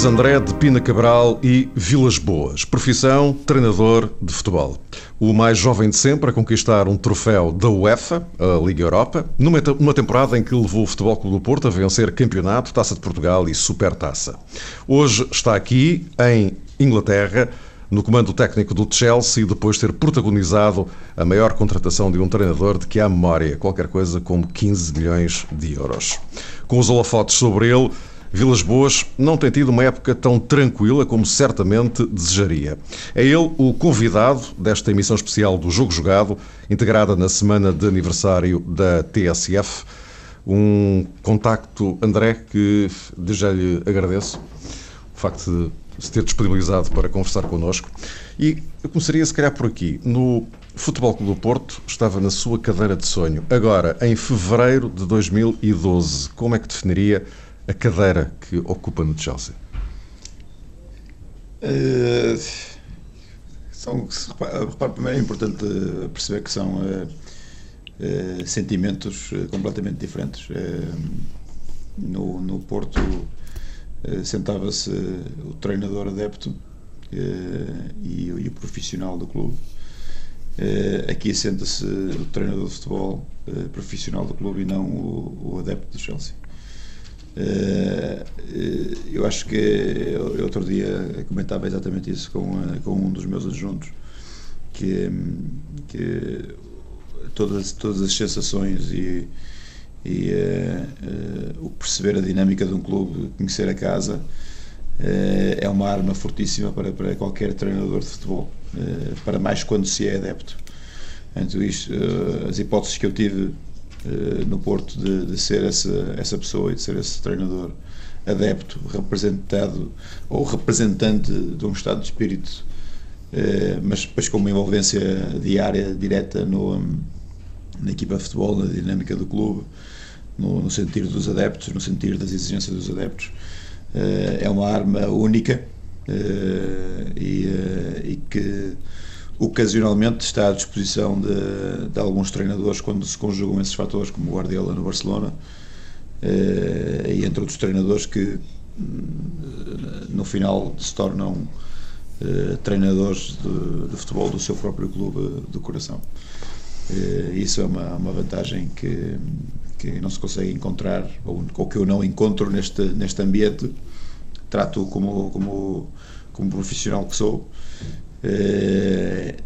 Luís André de Pina Cabral e Vilas Boas. Profissão, treinador de futebol. O mais jovem de sempre a conquistar um troféu da UEFA, a Liga Europa, numa, temporada em que levou o Futebol Clube do Porto a vencer campeonato, Taça de Portugal e Supertaça. Hoje está aqui, em Inglaterra, no comando técnico do Chelsea, depois de ter protagonizado a maior contratação de um treinador de que há memória, qualquer coisa como 15 milhões de euros. Com os holofotes sobre ele, Vilas Boas não tem tido uma época tão tranquila como certamente desejaria. É ele o convidado desta emissão especial do Jogo Jogado, integrada na semana de aniversário da TSF. Um contacto, André, que já lhe agradeço o facto de se ter disponibilizado para conversar connosco. E eu começaria, se calhar, por aqui. No Futebol Clube do Porto estava na sua cadeira de sonho. Agora, em fevereiro de 2012, como é que definiria a cadeira que ocupa no Chelsea? Uh, são, repare, primeiro é importante perceber que são uh, sentimentos completamente diferentes. No, no Porto sentava-se o treinador adepto e, e, o profissional do clube. aqui senta-se o treinador de futebol profissional do clube e não o, o adepto do Chelsea. Eh, eh, eu acho que eu, outro dia comentava exatamente isso com, eh, com um dos meus adjuntos que, que todas, todas as sensações e, e uh, uh, o perceber a dinâmica de um clube, conhecer a casa, uh, é uma arma fortíssima para, para qualquer treinador de futebol, para mais quando se é adepto. Então, isto, as hipóteses que eu tive eh, no Porto de, de, ser essa, essa pessoa e de ser esse treinador adepto, representado ou representante de um estado de espírito, eh, mas depois com uma envolvência diária, direta no, na equipa de futebol, na dinâmica do clube, no, no dos adeptos, no sentido das exigências dos adeptos. Eh, é uma arma única e, e que ocasionalmente está à disposição de, de, alguns treinadores quando se conjugam esses fatores, como o Guardiola no Barcelona, eh, e entre outros treinadores que hum, no final se tornam eh, treinadores de, de, futebol do seu próprio clube do coração. Eh, isso é uma, uma vantagem que, que não se consegue encontrar, ou, ou que eu não encontro neste, neste ambiente. Trato como, como, como profissional que sou eh,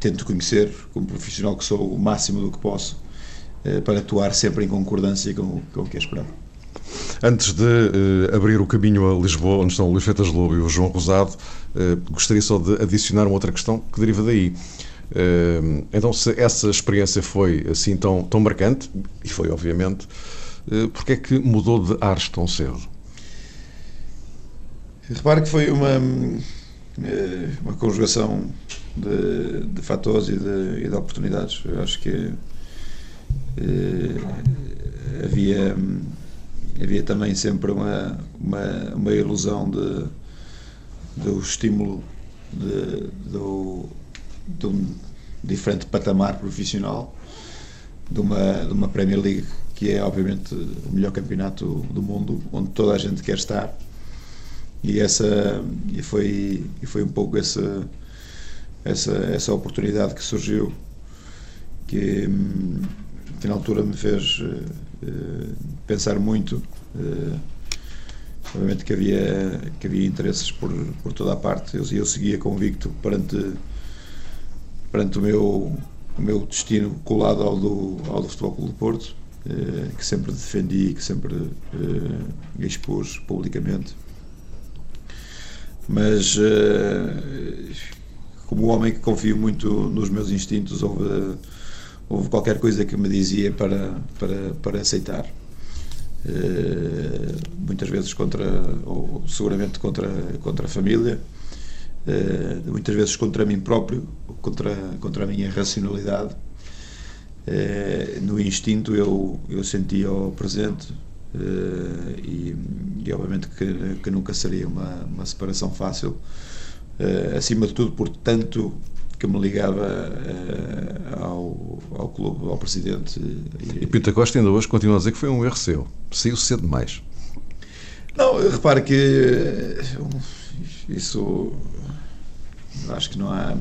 tento conhecer, como profissional que sou, o máximo do que posso eh, para atuar sempre em concordância com, com o que é esperado. Antes de uh, abrir o caminho a Lisboa, onde estão o Luís Feitas Lobo e o João Rosado, uh, gostaria só de adicionar uma outra questão que deriva daí. Uh, então, se essa experiência foi assim tão, tão marcante, e foi obviamente, uh, porque é que mudou de ares tão cedo? Repare que foi uma eh, uma conjugação de, de fatores e de, e de, oportunidades. Eu acho que eh, havia, havia também sempre uma, uma, uma ilusão de, do estímulo de, do, de um diferente patamar profissional de uma, de uma Premier League que é obviamente o melhor campeonato do mundo, onde toda a gente quer estar e essa e foi e foi um pouco essa essa essa oportunidade que surgiu que, que na altura me fez uh, pensar muito uh, obviamente que havia que havia interesses por por toda a parte eu, eu seguia convicto perante perante o meu o meu destino colado ao do ao do Futebol Clube do Porto que sempre defendi que sempre expus publicamente. Mas como homem que confio muito nos meus instintos, houve, houve qualquer coisa que me dizia para, para, para aceitar. Uh, muitas vezes contra, ou seguramente contra, contra a família, uh, muitas vezes contra mim próprio, contra, contra a minha racionalidade. no instinto eu, eu sentia o presente, Uh, e, e, obviamente que, que, nunca seria uma, uma separação fácil. Uh, acima de tudo, portanto, que me ligava uh, ao, ao clube, ao presidente. E, e Pinta Costa ainda hoje continua a dizer que foi um erro seu. Saiu cedo demais. Não, repare que isso acho que não há.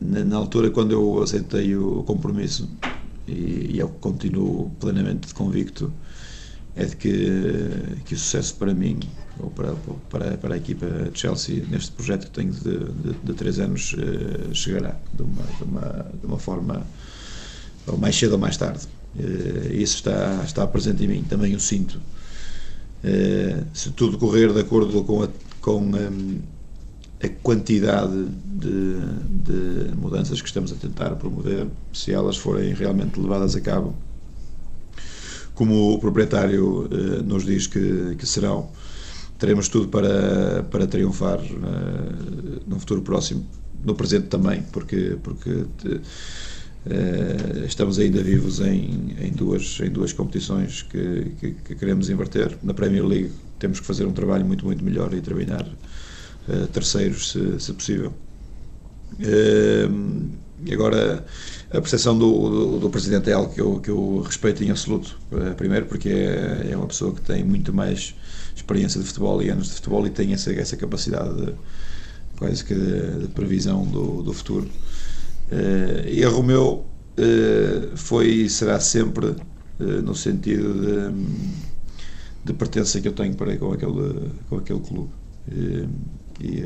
Na altura, quando eu aceitei o compromisso, e eu continuo plenamente convicto, é de que, que o sucesso para mim ou para, para, para a equipa de Chelsea neste projeto que tenho de, de, de três anos uh, chegará de uma, de, uma, de uma forma ou mais cedo ou mais tarde. Uh, isso está, está presente em mim, também o sinto. Uh, se tudo correr de acordo com a, com um, a quantidade de, de mudanças que estamos a tentar promover, se elas forem realmente levadas a cabo como o proprietário nos diz que, que serão, teremos tudo para, para triunfar uh, no futuro próximo, no presente também, porque, porque uh, estamos ainda vivos em, em, duas, em duas competições que, que, que, queremos inverter. Na Premier League temos que fazer um trabalho muito, muito melhor e terminar terceiros, se, se possível. E agora a percepção do, do, do, Presidente é algo que eu, que eu respeito em absoluto. Uh, primeiro porque é, é, uma pessoa que tem muito mais experiência de futebol e anos de futebol e tem essa, essa capacidade de, quase que de, de previsão do, do futuro. Uh, erro meu uh, foi e será sempre no sentido de, de pertença que eu tenho para com aquele, com aquele clube. e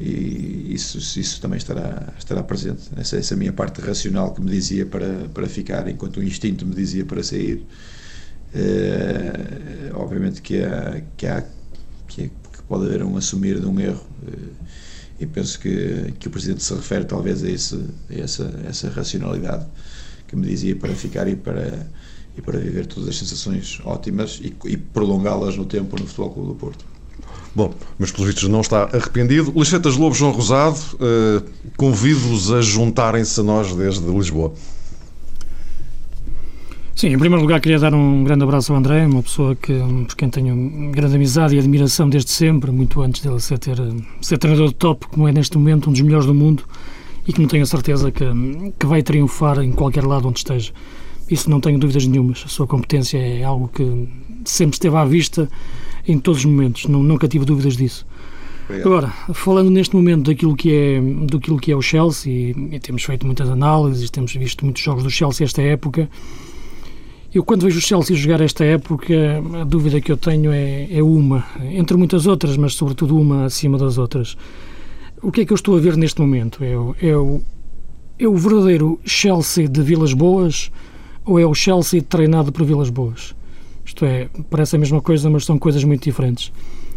e isso, isso também estará, estará presente. Essa, essa minha parte racional que me dizia para, para ficar, enquanto o instinto me dizia para sair. É, obviamente que, há, que, há, que, que, pode haver um assumir de um erro. É, e penso que, que o Presidente se refere talvez a, esse, a essa, essa racionalidade que me dizia para ficar e para, e para viver todas as sensações ótimas e, e prolongá-las no tempo no Futebol Clube do Porto. Bom, mas pelos vistos não está arrependido. Licetas Lobo João Rosado, uh, convido-os a juntarem-se a nós desde Lisboa. Sim, em primeiro lugar queria dar um grande abraço ao André, uma pessoa que, por quem tenho grande amizade e admiração desde sempre, muito antes dele ser, ter, ser treinador de top, como é neste momento um dos melhores do mundo e que não tenho a certeza que, que vai triunfar em qualquer lado onde esteja. Isso não tenho dúvidas nenhumas. A sua competência é algo que sempre esteve à vista em todos os momentos, não, nunca tive dúvidas disso. Obrigado. Agora, falando neste momento daquilo que é, daquilo que é o Chelsea, e, e temos feito muitas análises, temos visto muitos jogos do Chelsea esta época, eu quando vejo o Chelsea jogar esta época, a dúvida que eu tenho é, é uma, entre muitas outras, mas sobretudo uma acima das outras. O que é que eu estou a ver neste momento? É o, é o, é o verdadeiro Chelsea de Vilas Boas ou é o Chelsea treinado por Vilas Boas? Isto é, parece a mesma coisa, mas são coisas muito diferentes.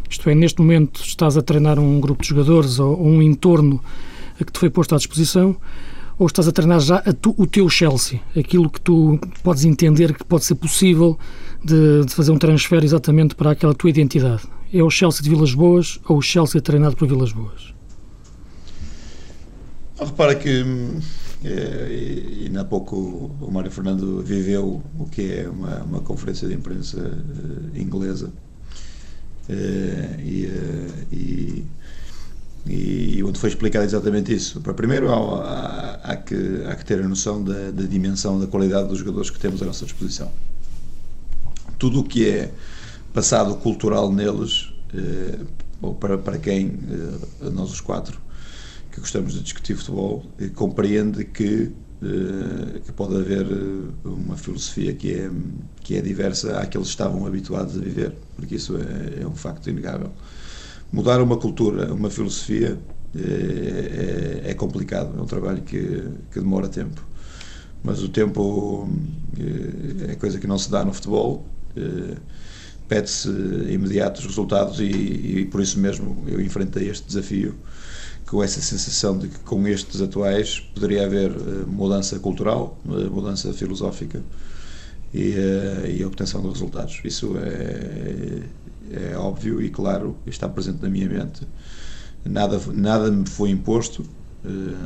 Isto é, neste momento estás a treinar um grupo de jogadores ou, um entorno que te foi posto à disposição, ou estás a treinar já a tu, o teu Chelsea, aquilo que tu podes entender que pode ser possível de, de, fazer um transfer exatamente para aquela tua identidade. É o Chelsea de Vilas Boas ou o Chelsea treinado por Vilas Boas? Repara que é, e, ainda há pouco o Mário Fernando viveu o que é uma, uma conferência de imprensa uh, inglesa uh, e, uh, e, e, onde foi explicado exatamente isso. Para primeiro há, há, há, que, há que ter a noção da, da, dimensão, da qualidade dos jogadores que temos à nossa disposição. Tudo o que é passado cultural neles, ou para, para quem nós os quatro que gostamos de discutir futebol, compreende que, eh, que pode haver eh, uma filosofia que é, que é diversa à que estavam habituados a viver, porque isso é, é um facto inegável. Mudar uma cultura, uma filosofia, é, é, é, complicado, é um trabalho que, que demora tempo. Mas o tempo é coisa que não se dá no futebol, pede-se imediatos resultados e, e por isso mesmo eu enfrentei este desafio com essa sensação de que com estes atuais poderia haver uh, mudança cultural, uh, mudança filosófica e, uh, e, obtenção de resultados. Isso é, é óbvio e claro, está presente na minha mente. Nada, nada me foi imposto,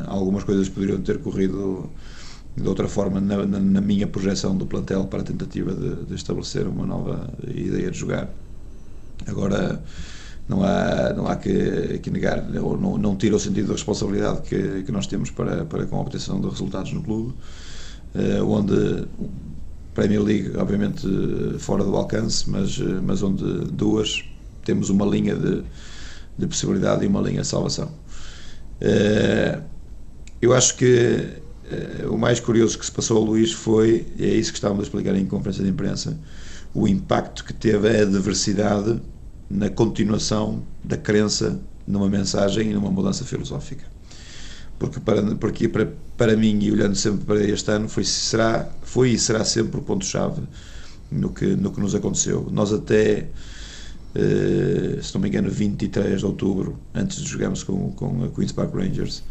algumas coisas poderiam ter corrido de outra forma na, na, na minha projeção do plantel para a tentativa de, de estabelecer uma nova ideia de jogar. Agora, não há, não há que, que negar, ou não, não tira o sentido da responsabilidade que, que nós temos para, para com a obtenção de resultados no clube, uh, onde Premier League, obviamente fora do alcance, mas, mas onde duas temos uma linha de, de possibilidade e uma linha de salvação. Eu acho que o mais curioso que se passou Luís foi, e é isso que estávamos a explicar em conferência de imprensa, o impacto que teve a adversidade na continuação da crença numa mensagem e numa mudança filosófica. Porque para, porque para, para mim, e olhando sempre para este ano, foi, será, foi e será sempre o ponto-chave no que, no que nos aconteceu. Nós até, eh, se não me engano, 23 de outubro, antes de jogarmos com, com a Queen's Park Rangers,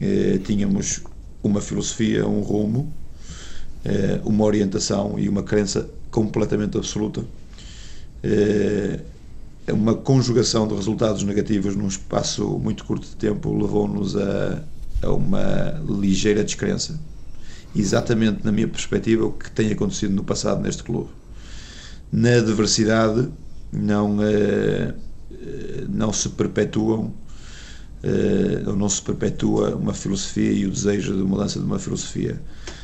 eh, tínhamos uma filosofia, um rumo, eh, uma orientação e uma crença completamente absoluta uma conjugação de resultados negativos num espaço muito curto de tempo levou-nos a, a, uma ligeira descrença. Exatamente na minha perspectiva, o que tem acontecido no passado neste clube. Na adversidade, não, uh, não se perpetuam, uh, ou não se perpetua uma filosofia e o desejo de mudança de uma filosofia eh,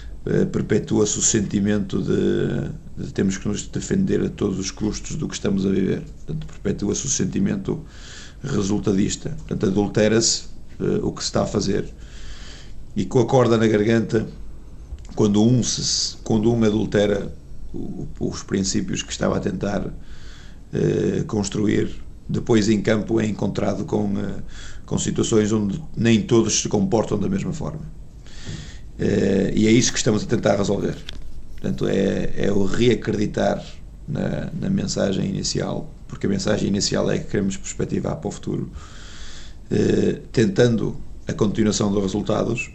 perpetua-se o sentimento de, de temos que nos defender a todos os custos do que estamos a viver. Portanto, perpetua-se o sentimento resultadista. Portanto, adultera-se uh, o que se está a fazer. E com a corda na garganta, quando um, se, quando um adultera o, os princípios que estava a tentar uh, construir, depois em campo é encontrado com, uh, com situações onde nem todos se comportam da mesma forma. Uh, e é isso que estamos a tentar resolver. Portanto, é, é o reacreditar na, na, mensagem inicial, porque a mensagem inicial é que queremos perspectivar para o futuro, uh, tentando a continuação dos resultados,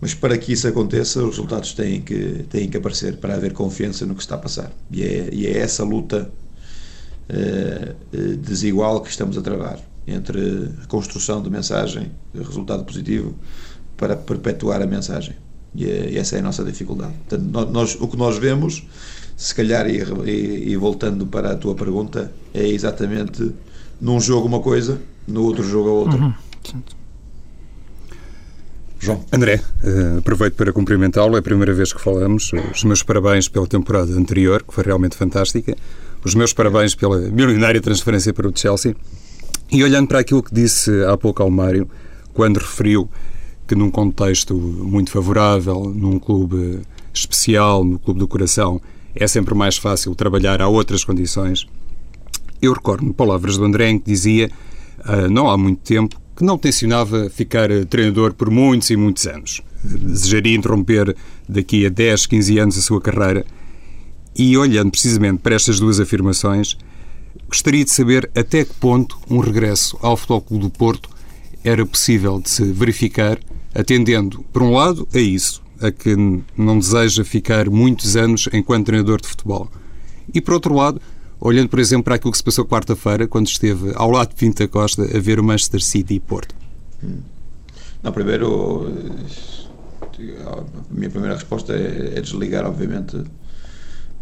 mas para que isso aconteça, os resultados têm que, têm que aparecer para haver confiança no que está a passar. E é, e é essa luta uh, desigual que estamos a travar entre a construção de mensagem, resultado positivo, para perpetuar a mensagem. É, e, essa é a nossa dificuldade. Portanto, nós, o que nós vemos, se calhar, e, e, e, voltando para a tua pergunta, é exatamente num jogo uma coisa, no outro jogo a outra. Uhum. João. André, uh, aproveito para cumprimentá-lo, é a primeira vez que falamos. Os meus parabéns pela temporada anterior, que foi realmente fantástica. Os meus parabéns pela milionária transferência para o Chelsea. E olhando para aquilo que disse há pouco ao Mário, quando referiu que num contexto muito favorável, num clube especial, no clube do coração, é sempre mais fácil trabalhar a outras condições. Eu recordo-me palavras do André em que dizia, uh, não há muito tempo, que não tencionava ficar treinador por muitos e muitos anos. Desejaria interromper daqui a 10, 15 anos a sua carreira. E olhando precisamente para estas duas afirmações, gostaria de saber até que ponto um regresso ao Futebol Clube do Porto era possível de se verificar atendendo, por um lado, a isso, a que não deseja ficar muitos anos enquanto treinador de futebol. E, por outro lado, olhando, por exemplo, para aquilo que se passou quarta-feira, quando esteve ao lado de Pinta Costa a ver o Manchester City e Porto. Hum. Não, primeiro, a minha primeira resposta é, é desligar, obviamente,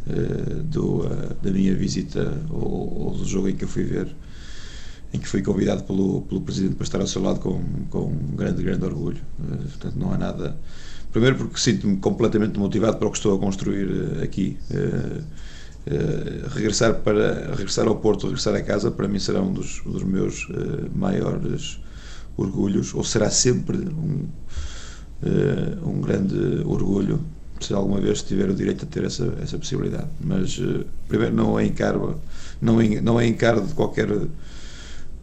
eh, do, eh, da minha visita ou, ou do jogo em que eu fui ver em que fui convidado pelo, pelo Presidente para estar ao seu lado com, com um grande, grande orgulho. Uh, portanto, não há nada. Primeiro, porque sinto-me completamente motivado para o que estou a construir uh, aqui. Uh, regressar, para, regressar ao Porto, regressar a casa, para mim será um dos, um dos meus maiores orgulhos, ou será sempre um, um grande orgulho se alguma vez tiver o direito a ter essa, essa possibilidade. Mas, primeiro, não é encaro, não não é encaro de qualquer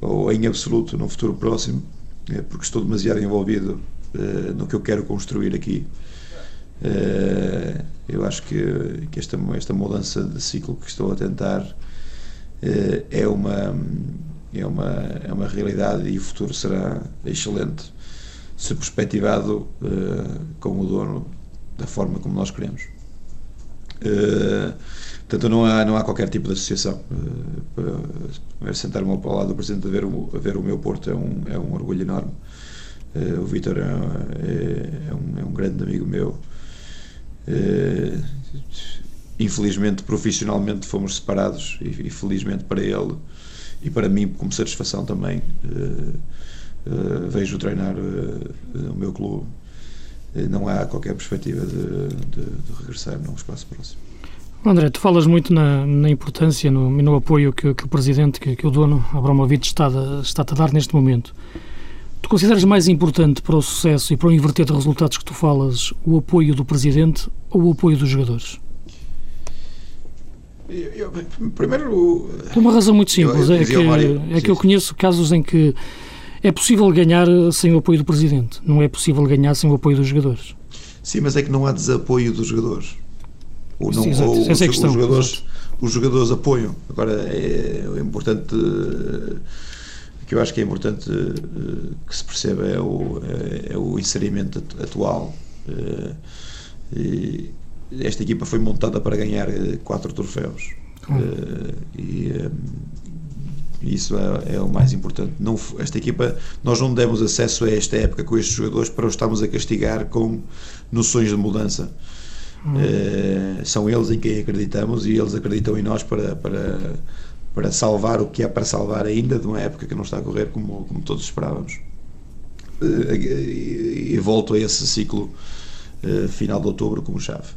ou em absoluto no futuro próximo, é porque estou demasiado envolvido uh, no que eu quero construir aqui. Uh, eu acho que, que esta, esta mudança de ciclo que estou a tentar uh, é, uma, é, uma, é uma realidade e o futuro será excelente se perspectivado como o dono da forma como nós queremos. Portanto, não há, não há qualquer tipo de associação. Uh, Sentar-me ao lado do Presidente a ver, o, a ver o meu Porto é um, é um orgulho enorme. Uh, o Vítor é, é, é, um, é um grande amigo meu. Infelizmente, profissionalmente, fomos separados e, e, felizmente para ele e para mim, como satisfação também, vejo treinar o meu clube não há qualquer perspectiva de, de, de regressar num espaço próximo. André, tu falas muito na, na importância e no, no, apoio que, que, o Presidente, que, que o dono, Abramovich, está, está a dar neste momento. Tu consideras mais importante para o sucesso e para o inverter de resultados que tu falas o apoio do Presidente ou o apoio dos jogadores? Eu, eu, primeiro. Tem uma razão muito simples. Eu, é, que, Mário, é que eu conheço casos em que é possível ganhar sem o apoio do Presidente, não é possível ganhar sem o apoio dos jogadores. Sim, mas é que não há desapoio dos jogadores. Ou não, Sim, ou, é os, questão, os, jogadores, os jogadores apoiam. Agora é, é importante que eu acho que é importante uh, que se perceba é o, é, é o inserimento atual. Uh, e esta equipa foi montada para ganhar quatro troféus. e isso é, é, o mais importante. Não, esta equipa, nós não demos acesso a esta época com estes jogadores para os estarmos a castigar com noções de mudança. Uhum. são eles em quem acreditamos e eles acreditam em nós para, para para salvar o que é para salvar ainda de uma época que não está a correr como, como todos esperávamos. Eh, e, e volto a esse ciclo uh, final de outubro como chave.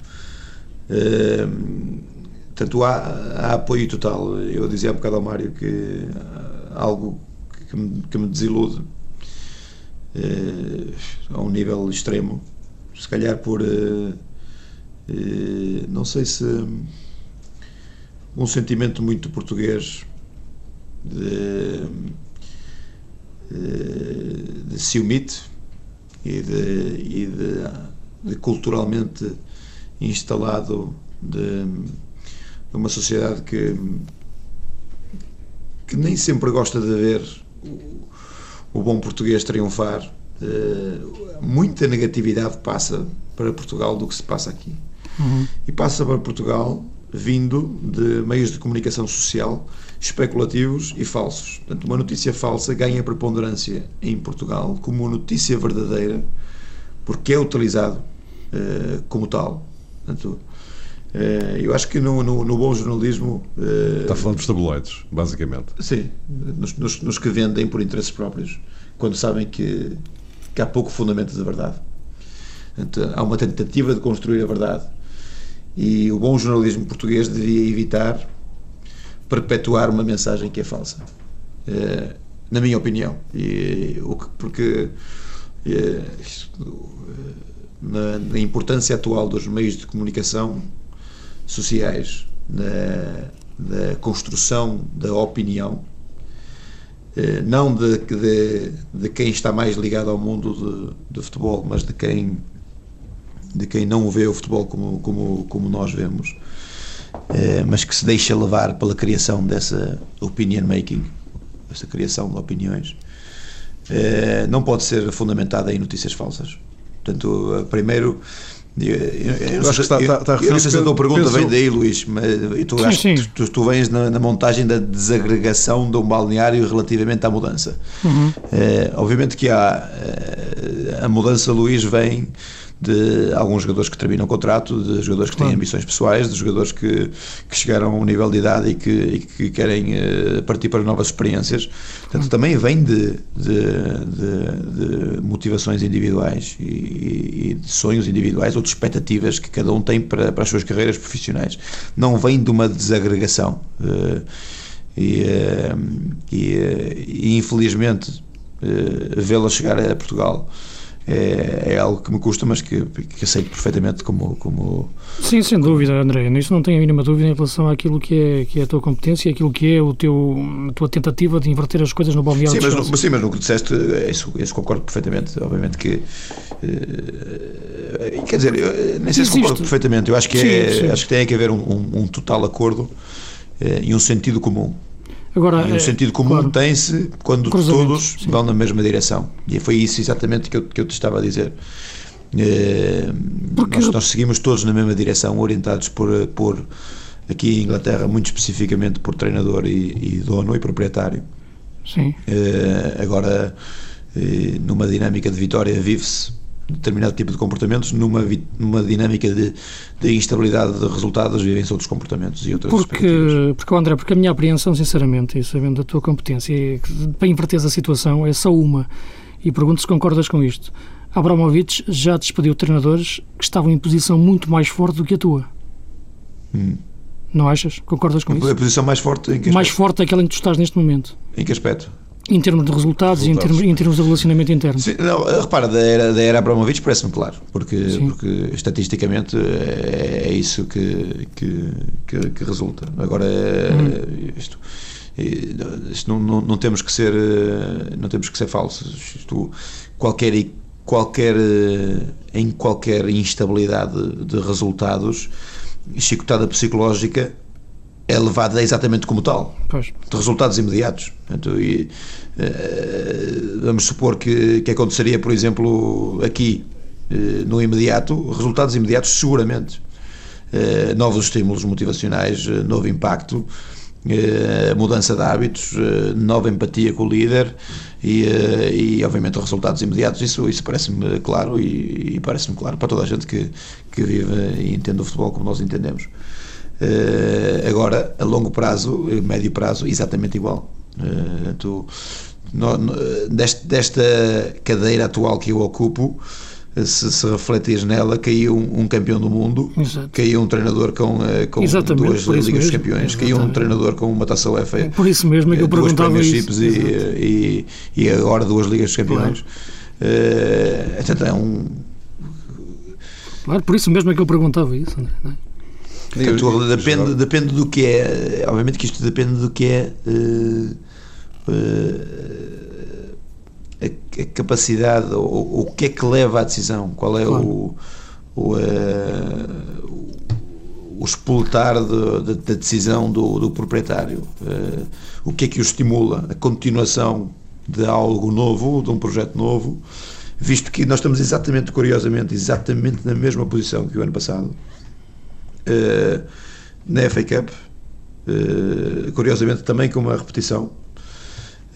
Uh, portanto, há, há, apoio total. Eu dizia um bocado ao Mário que algo que me, que me desilude uh, a um nível extremo, se calhar por. Não sei se um sentimento muito português de, de ciumite e de, e de, de culturalmente instalado de, de, uma sociedade que, que nem sempre gosta de ver o, o bom português triunfar. Uh, muita negatividade passa para Portugal do que se passa aqui. Uhum. E passa para Portugal vindo de meios de comunicação social especulativos e falsos. Portanto, uma notícia falsa ganha preponderância em Portugal como notícia verdadeira porque é utilizado uh, como tal. Portanto, uh, eu acho que no, no, no bom jornalismo. Uh, Está falando dos tabloides, basicamente. Sim, nos, nos, nos, que vendem por interesses próprios, quando sabem que, que há pouco fundamento de verdade. Portanto, há uma tentativa de construir a verdade e o bom jornalismo português devia evitar perpetuar uma mensagem que é falsa, é, na minha opinião. E, porque é, na, na, importância atual dos meios de comunicação sociais, na, na construção da opinião, não de, de, de, quem está mais ligado ao mundo de, de futebol, mas de quem de quem não vê o futebol como, como, como nós vemos, eh, mas que se deixa levar pela criação dessa opinion making, essa criação de opiniões, eh, não pode ser fundamentada em notícias falsas. Portanto, eh, primeiro. Eu, eu, eu, acho que está, está, está eu não sei se a tua pergunta vem daí, Luís, mas tu, sim, acho sim. Tu, tu, vens na, na, montagem da desagregação de um balneário relativamente à mudança. Uhum. obviamente que há a mudança, Luís, vem de alguns jogadores que terminam o contrato, de jogadores que têm claro. ambições pessoais, de jogadores que, que chegaram a um nível de idade e que, e que querem uh, partir para novas experiências. Portanto, também vem de, de, de, motivações individuais e, e, de sonhos individuais ou de expectativas que cada um tem para, para as suas carreiras profissionais. Não vem de uma desagregação. Uh, e, uh, e, e, infelizmente vê-la chegar a Portugal é, é, algo que me custa, mas que, que aceito perfeitamente como, como. Sim, sem dúvida, André. Nisso não tenho a mínima dúvida em relação àquilo que é, que é a tua competência e aquilo que é o teu, a tua tentativa de inverter as coisas no balneário. Sim, mas, sim, mas no que disseste, isso, isso concordo perfeitamente. Obviamente que. Uh, quer dizer, eu, nem sei se concordo perfeitamente. Eu acho que, é, sim, sim. acho que tem que haver um, um, um total acordo e um sentido comum. Agora, e o é, sentido comum claro, tem-se quando todos sim. vão na mesma direção. E foi isso exatamente que eu, que eu te estava a dizer. Eh, nós, nós, seguimos todos na mesma direção, orientados por, por aqui em Inglaterra, muito especificamente por treinador e, e dono e proprietário. Sim. Eh, agora, eh, numa dinâmica de vitória, vive-se determinado tipo de comportamentos, numa, numa dinâmica de, de instabilidade de resultados, vivem-se outros comportamentos e outras porque, porque, André, porque a minha apreensão, sinceramente, e sabendo da tua competência, é que, para inverter a situação, é só uma. E pergunto se concordas com isto. Abramovich já despediu treinadores que estavam em posição muito mais forte do que a tua. Hum. Não achas? Concordas com isso? A posição mais forte em que Mais forte é aquela em que tu estás neste momento. Em que aspecto? Em termos de resultados, resultados. e em termos, em termos de relacionamento interno. Sim, não, repara, da era, da era Abramovich parece-me claro, porque, porque estatisticamente é, é isso que, que, que, que resulta. Agora, hum. isto, isto não, não, não, temos que ser não temos que ser falsos. Isto, qualquer, qualquer, em qualquer instabilidade de resultados, chicotada psicológica é levada exatamente como tal, pois. de resultados imediatos. Portanto, e, uh, vamos supor que, que aconteceria, por exemplo, aqui, uh, no imediato, resultados imediatos, seguramente. Uh, novos estímulos motivacionais, novo impacto, mudança de hábitos, nova empatia com o líder e, e obviamente, resultados imediatos. Isso, isso parece-me claro e, e parece-me claro para toda a gente que, que vive e entende o futebol como nós entendemos. Uh, agora, a longo prazo, médio prazo, exatamente igual. No, deste, desta cadeira atual que eu ocupo, se, se refletir nela, caiu um, um, campeão do mundo, Exato. caiu um treinador com, eh, com duas Ligas de Campeões, caiu um treinador com uma taça UEFA. Por isso mesmo é que eu perguntava isso. E, e, e, agora duas Ligas de Campeões. Claro. Uh, é um. Claro, por isso mesmo é que eu perguntava isso, André. Não é? Portanto, depende, depende do que é. Obviamente que isto depende do que é. Uh, uh, a, a, capacidade, ou o que é que leva à decisão, qual é claro. o, o, uh, o explotar de, de, da decisão do, do proprietário, o que é que o estimula, a continuação de algo novo, de um projeto novo, visto que nós estamos exatamente, curiosamente, exatamente na mesma posição que o ano passado uh, na FA Cup, uh, curiosamente também com uma repetição,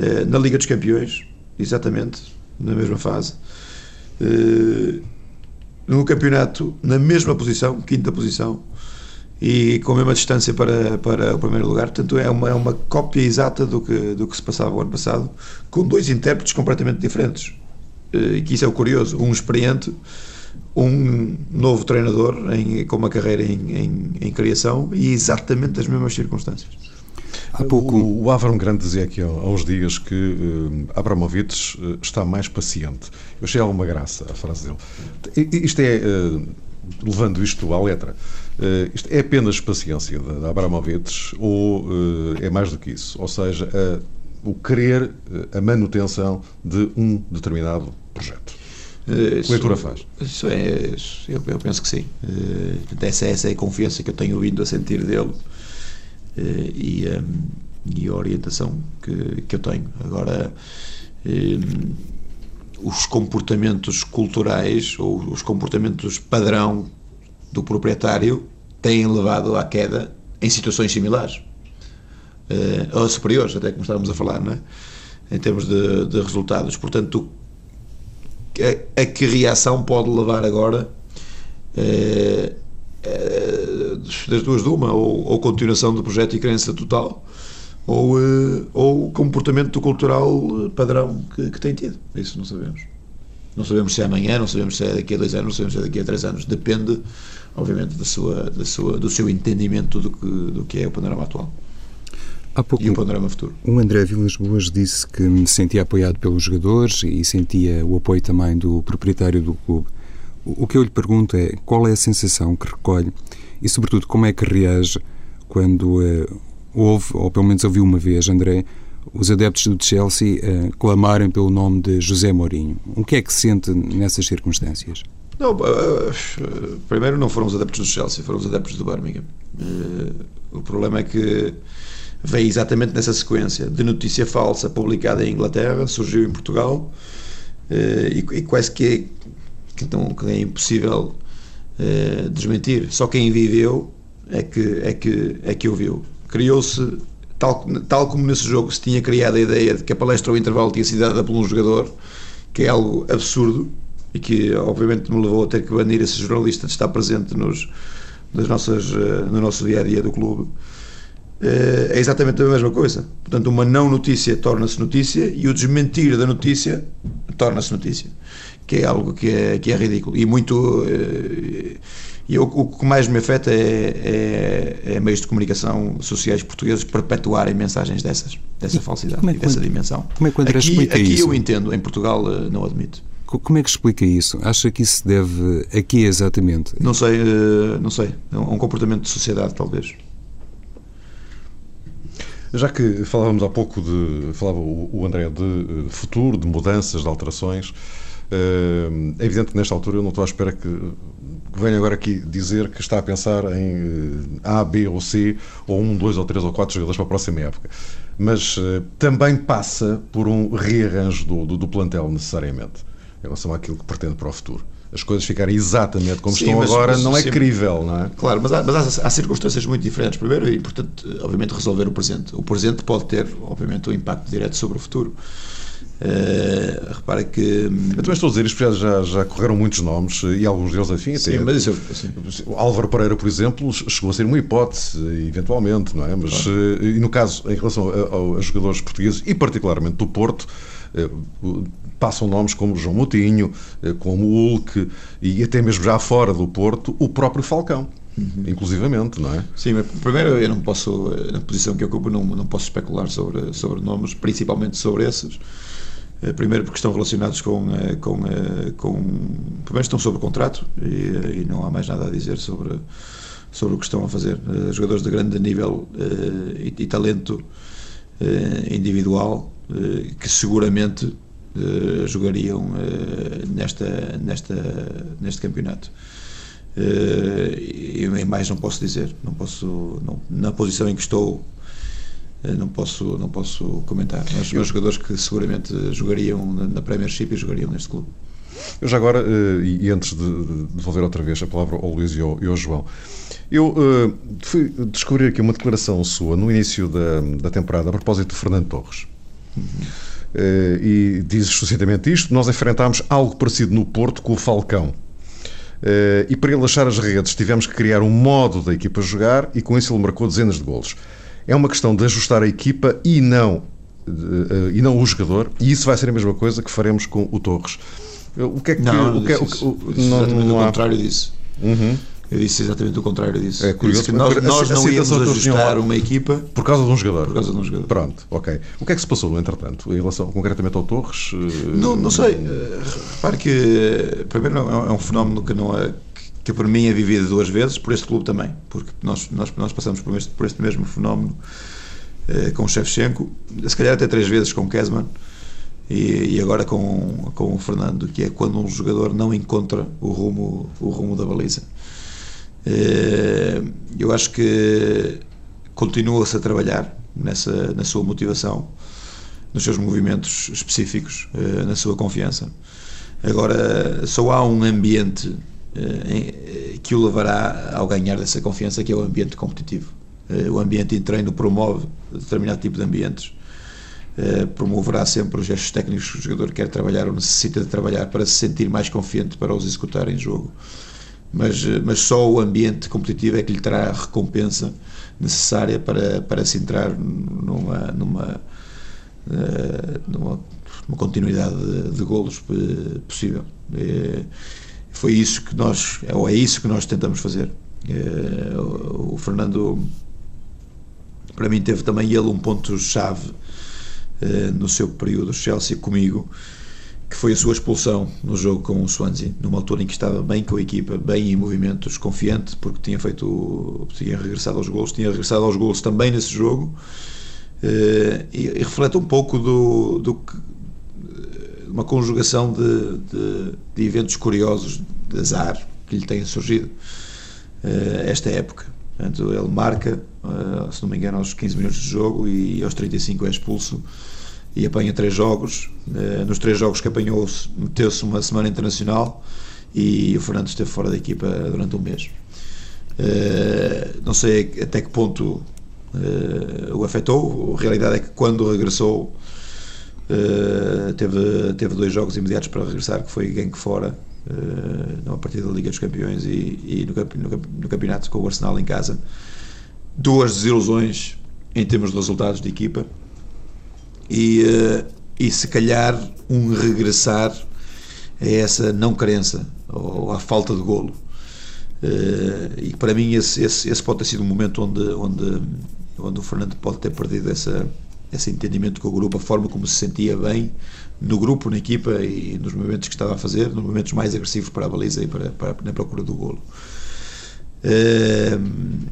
uh, na Liga dos Campeões, exatamente, na mesma fase, no campeonato, na mesma posição, quinta posição, e com a mesma distância para, para o primeiro lugar. Portanto, é uma, é uma cópia exata do que, do que se passava o ano passado, com dois intérpretes completamente diferentes. E que isso é o curioso. Um experiente um novo treinador em, com uma carreira em, em, em criação e exatamente as mesmas circunstâncias. Há pouco o, o Avram Grande dizia aqui há, uns dias que uh, Abramovich uh, está mais paciente. Eu achei alguma graça a frase dele. Isto é, uh, levando isto à letra, isto é apenas paciência de, de Abramovich ou é mais do que isso? Ou seja, o querer a manutenção de um determinado projeto? Uh, que leitura faz? Isso é, eu, eu, penso que sim. Uh, essa, essa é a confiança que eu tenho vindo a sentir dele uh, e, um, e a orientação que, que eu tenho. Agora, um, os comportamentos culturais ou os comportamentos padrão do proprietário têm levado à queda em situações similares. Ou superiores, até como estávamos a falar, não é? em termos de, de resultados. Portanto, a, a que reação pode levar agora é, é, das duas de uma, ou, ou, continuação do projeto e crença total, ou, é, ou comportamento cultural padrão que, que, tem tido. Isso não sabemos. Não sabemos se é amanhã, não sabemos se é daqui a dois anos, não sabemos se é daqui a três anos. Depende, obviamente, da sua, da sua, do seu entendimento do que, do que é o panorama atual. Há pouco, e o panorama futuro. O André Vilas Boas disse que me sentia apoiado pelos jogadores e sentia o apoio também do proprietário do clube. O que eu lhe pergunto é qual é a sensação que recolhe e, sobretudo, como é que reage quando uh, houve, ou pelo menos ouviu uma vez, André, os adeptos do Chelsea uh, clamarem pelo nome de José Mourinho. O que é que sente nessas circunstâncias? Não, uh, primeiro não foram os adeptos do Chelsea, foram os adeptos do Birmingham. o problema é que veio exatamente nessa sequência de notícia falsa publicada em Inglaterra, surgiu em Portugal eh, e, e quase que é, que, então, é impossível uh, desmentir. Só quem viveu é que, é que, é que ouviu. Criou-se, tal, tal como nesse jogo se tinha criado a ideia de que a palestra ao intervalo tinha sido dada por um jogador, que é algo absurdo e que obviamente me levou a ter que banir esse jornalista de estar presente nos, nas nossas, uh, no nosso dia a dia do clube. Eh, é exatamente a mesma coisa. Portanto, uma não notícia torna-se notícia e o desmentir da notícia torna-se notícia. que é algo que é, que é ridículo e muito e eu, o que mais me afeta é, é, é, meios de comunicação sociais portugueses perpetuarem mensagens dessas, dessa falsidade é e dessa dimensão. Como é que o André aqui, explica aqui isso? eu entendo, em Portugal não admito. Como é que explica isso? Acha que isso se deve a quê exatamente? Não sei, não sei. É um comportamento de sociedade, talvez. Já que falávamos há pouco de. falava o André de futuro, de mudanças, de alterações. É evidente que nesta altura eu não estou à espera que venha agora aqui dizer que está a pensar em A, B ou C, ou um, dois ou três ou quatro jogadores para a próxima época. Mas também passa por um rearranjo do, do, do plantel, necessariamente, em relação àquilo que pretende para o futuro as coisas ficarem exatamente como sim, estão mas, agora mas, não é sim, crível, não é? Claro, mas, há, mas há, há, circunstâncias muito diferentes. Primeiro, e portanto, obviamente, resolver o presente. O presente pode ter, obviamente, um impacto direto sobre o futuro. Uh, repara que. Eu também estou a dizer, isto já, já correram muitos nomes e alguns deles, enfim, até. Sim, mas isso. O Álvaro Pereira, por exemplo, chegou a ser uma hipótese, eventualmente, não é? Mas, claro. e no caso, em relação a, a, a jogadores portugueses e, particularmente, do Porto, passam nomes como João Moutinho, como Hulk e até mesmo já fora do Porto, o próprio Falcão. Uhum. Inclusivamente, não é? Sim, mas primeiro eu não posso, na posição que eu ocupo, não, não posso especular sobre, sobre nomes, principalmente sobre esses. Primeiro porque estão relacionados com, com, com primeiro estão sob contrato e, e não há mais nada a dizer sobre, sobre o que estão a fazer. Jogadores de grande nível e, e talento individual que seguramente Uh, jogariam uh, nesta, nesta, neste campeonato. E mais não posso dizer, não posso, não, na posição em que estou, não posso, não posso comentar. Mas os jogadores que seguramente jogariam na Premiership e jogariam neste clube. Eu já agora, e antes de devolver outra vez a palavra ao Luís e ao, e ao João, eu fui descobrir aqui uma declaração sua no início da, da temporada a propósito de Fernando Torres. Uhum. Uh, e dizes sucintamente isto: nós enfrentámos algo parecido no Porto com o Falcão. Uh, e para ele achar as redes, tivemos que criar um modo da equipa jogar e com isso ele marcou dezenas de golos. É uma questão de ajustar a equipa e não, uh, e não o jogador, e isso vai ser a mesma coisa que faremos com o Torres. O que é que. Não, o que, é, o, o, não, não, não há... contrário disso. Uhum. Eu disse exatamente o contrário disso. É curioso. Que nós, nós não íamos ajustar uma equipa por causa de um jogador. Por causa de um jogador. Pronto, ok. O que é que se passou no entretanto, em relação concretamente ao Torres? Não, não sei. Eh, repare que primeiro é um fenómeno que não é que para mim é vivido duas vezes por este clube também, porque nós nós nós passamos por este, por este mesmo fenómeno eh, com o Shevchenko, se calhar até três vezes com o Kesman. E, e, agora com, com o Fernando, que é quando um jogador não encontra o rumo, o rumo da baliza. Eh, eu acho que continua-se a trabalhar nessa, na sua motivação, nos seus movimentos específicos, eh, na sua confiança. Agora, só há um ambiente eh, que o levará ao ganhar dessa confiança, que é o ambiente competitivo. O ambiente em treino promove determinado tipo de ambientes. Promoverá sempre os gestos técnicos que o jogador quer trabalhar ou necessita de trabalhar para se sentir mais confiante para os executar em jogo mas, mas só o ambiente competitivo é que lhe terá a recompensa necessária para, para se entrar numa, numa, eh, numa, numa continuidade de, de golos eh, possível. Eh, foi isso que nós, ou é isso que nós tentamos fazer. O Fernando, para mim, teve também ele um ponto-chave no seu período Chelsea comigo que foi a sua expulsão no jogo com o Swansea, numa altura em que estava bem com a equipa, bem em movimentos, confiante, porque tinha feito, tinha regressado aos gols, tinha regressado aos gols também nesse jogo, eh, e, e reflete um pouco do, do que uma conjugação de, de, de, eventos curiosos de azar que lhe têm surgido uh, esta época. Portanto, ele marca, se não me engano, aos 15 minutos de jogo e aos 35 é expulso e apanha três jogos. Eh, nos três jogos que apanhou, meteu-se uma semana internacional e o Fernando esteve fora da equipa durante um mês. Eh, não sei até que ponto eh, o afetou. A realidade é que quando regressou teve, teve dois jogos imediatos para regressar, que foi Genk fora, numa partida da Liga dos Campeões e, e no, no, no campeonato com o Arsenal em casa. Duas desilusões em termos de resultados de equipa e, uh, e se calhar um regressar é essa não crença ou a falta de golo. e para mim esse, esse, esse, pode ter sido um momento onde, onde, onde o Fernando pode ter perdido essa, esse entendimento com o grupo, a forma como se sentia bem no grupo, na equipa e nos movimentos que estava a fazer, nos momentos mais agressivos para a baliza e para, para na procura do golo. Uh,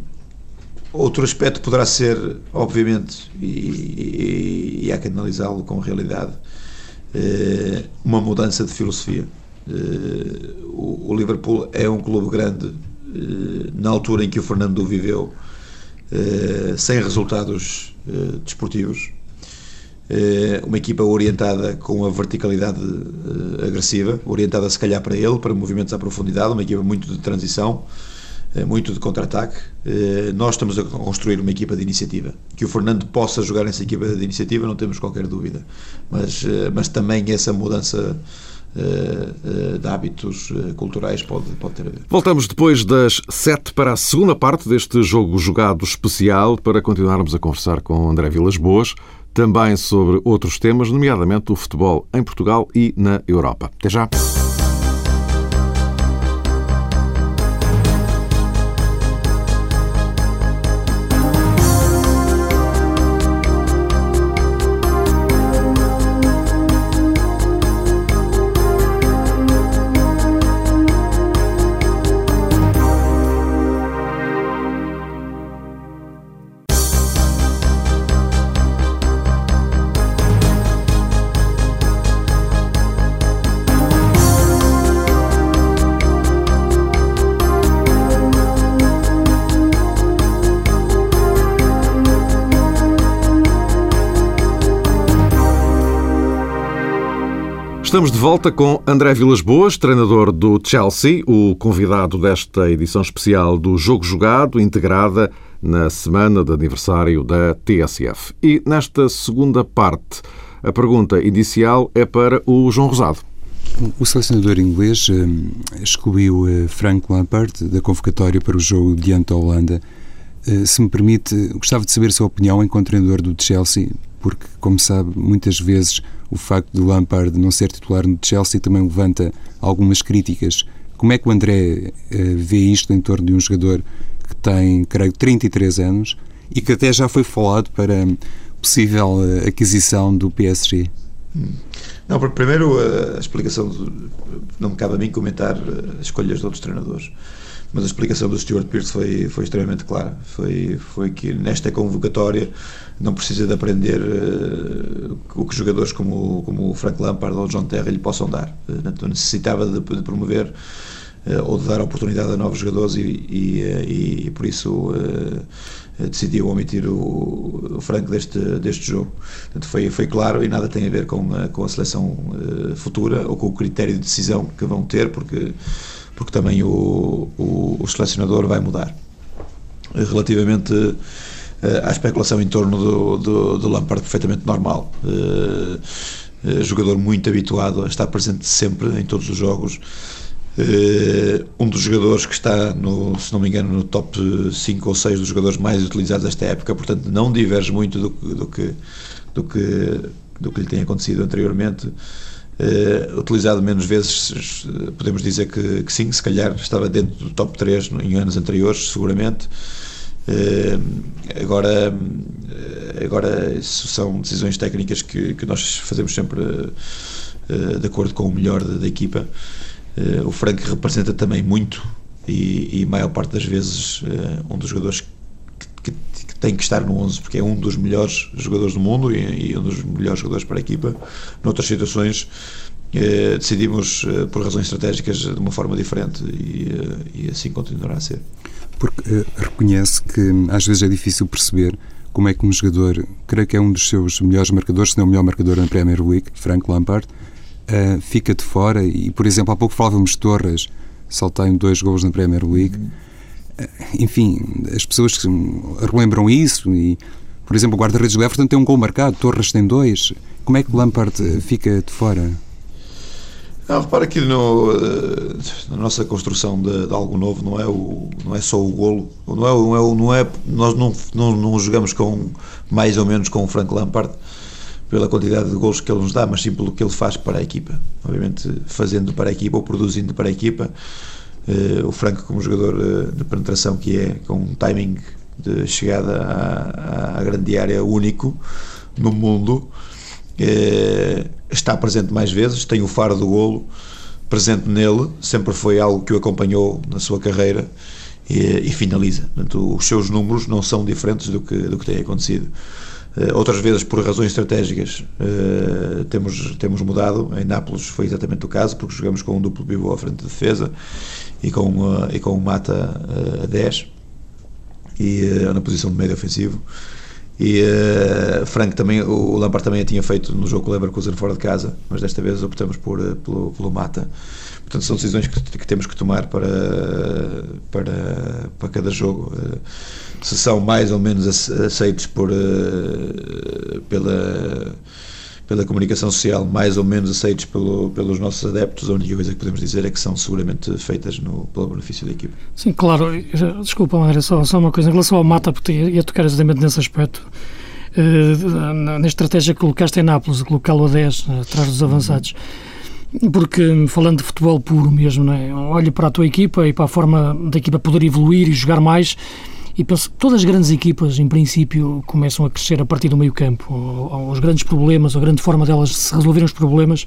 outro aspecto poderá ser, obviamente, e, e, e há que analisá-lo com realidade, uh, uma mudança de filosofia. Uh, o, o, Liverpool é um clube grande na altura em que o Fernando viveu, sem resultados desportivos, eh, uma equipa orientada com a verticalidade eh, agressiva, orientada se calhar para ele, para movimentos à profundidade, uma equipa muito de transição, eh, muito de contra-ataque. Nós estamos a construir uma equipa de iniciativa. Que o Fernando possa jogar nessa equipa de iniciativa, não temos qualquer dúvida. Mas, mas também essa mudança de hábitos culturais pode, pode ter a ver. Voltamos depois das sete para a segunda parte deste jogo jogado especial para continuarmos a conversar com André Vilas Boas também sobre outros temas, nomeadamente o futebol em Portugal e na Europa. Até já! Estamos de volta com André Vilas Boas, treinador do Chelsea, o convidado desta edição especial do Jogo Jogado, integrada na semana de aniversário da TSF. E nesta segunda parte, a pergunta inicial é para o João Rosado. O selecionador inglês eh, excluiu eh, Frank Lampard da convocatória para o jogo diante da Holanda. Eh, se me permite, gostava de saber a sua opinião enquanto treinador do Chelsea, porque, como sabe, muitas vezes o facto de Lampard não ser titular no Chelsea também levanta algumas críticas. Como é que o André uh, vê isto em torno de um jogador que tem, creio, 33 anos e que até já foi falado para possível uh, aquisição do PSG? Hum. Não, primeiro a explicação, não me cabe a mim comentar as escolhas de outros treinadores mas a explicação do Stuart Pearce foi, foi extremamente clara. Foi, foi que nesta convocatória não precisa de aprender uh, o que jogadores como, como o Frank Lampard ou o John Terry lhe possam dar. Uh, necessitava de, de promover uh, ou de dar oportunidade a novos jogadores e, e, e, por isso decidiu omitir o, o Frank deste, deste jogo. Portanto, foi, foi claro e nada tem a ver com a, com a seleção futura ou com o critério de decisão que vão ter, porque porque também o, o, o selecionador vai mudar. Relativamente eh, à especulação em torno do, do, do Lampard, perfeitamente normal. Uh, uh, jogador muito habituado a estar presente sempre em todos os jogos. Um dos jogadores que está, no, se não me engano, no top 5 ou 6 dos jogadores mais utilizados desta época, portanto não diverge muito do, do, que, do, que, do que lhe tem acontecido anteriormente. Uh, utilizado menos vezes, podemos dizer que, que, sim, se calhar estava dentro do top 3 em anos anteriores, seguramente. Uh, agora, eh, agora, isso são decisões técnicas que, que nós fazemos sempre uh, de acordo com o melhor da, equipa. o Frank representa também muito e, e maior parte das vezes um dos jogadores que, que, tem que estar no 11 porque é um dos melhores jogadores do mundo e, e um dos melhores jogadores para a equipa. Noutras situações eh, decidimos eh, por razões estratégicas de uma forma diferente e, eh, e assim continuará a ser. Porque eh, reconhece que às vezes é difícil perceber como é que um jogador, creio que é um dos seus melhores marcadores, se não o melhor marcador na Premier League, Frank Lampard, uh, fica de fora e, por exemplo, há pouco falávamos Torres, saltando dois gols na Premier League. Uhum enfim, as pessoas relembram isso e, por exemplo, o guarda-redes do Everton tem um gol marcado, Torres tem dois. Como é que Lampard fica de fora? Não, repara que no, eh, na nossa construção de, de, algo novo não é, o, não é só o golo, não é, não é, não é, nós não, não, não jogamos com mais ou menos com o Frank Lampard, pela quantidade de gols que ele nos dá, mas sim pelo que ele faz para a equipa. Obviamente, fazendo para a equipa ou produzindo para a equipa, uh, o Franco, como jogador uh, de penetração que é, com um timing de chegada à, à grande área único no mundo, está presente mais vezes, tem o faro do golo presente nele, sempre foi algo que o acompanhou na sua carreira e, e finaliza. Portanto, os seus números não são diferentes do que, do que tem acontecido. Uh, outras vezes, por razões estratégicas, uh, temos, temos mudado. Em Nápoles foi exatamente o caso, porque jogamos com um duplo pivô à frente de defesa e com, e com um mata a 10 e, na posição de médio ofensivo. E Frank também, o Lampard também a tinha feito no jogo com o Leverkusen fora de casa, mas desta vez optamos por, pelo, pelo mata. Portanto, são decisões que, que, temos que tomar para, para, para cada jogo. Se são mais ou menos aceitos por, pela, pela comunicação social, mais ou menos aceitos pelo, pelos nossos adeptos, a única coisa que podemos dizer é que são seguramente feitas no, pelo benefício da equipe. Sim, claro. Desculpa, André, só, só uma coisa. Em relação ao Mata, porque ia tocar exatamente nesse aspecto. Uh, na estratégia que colocaste em Nápoles, colocá-lo a 10, atrás dos avançados. Porque falando de futebol puro mesmo, não é? olho para a tua equipa e para a forma da equipa poder evoluir e jogar mais e penso todas as grandes equipas, em princípio, começam a crescer a partir do meio campo. Os grandes problemas, a grande forma delas se resolverem os problemas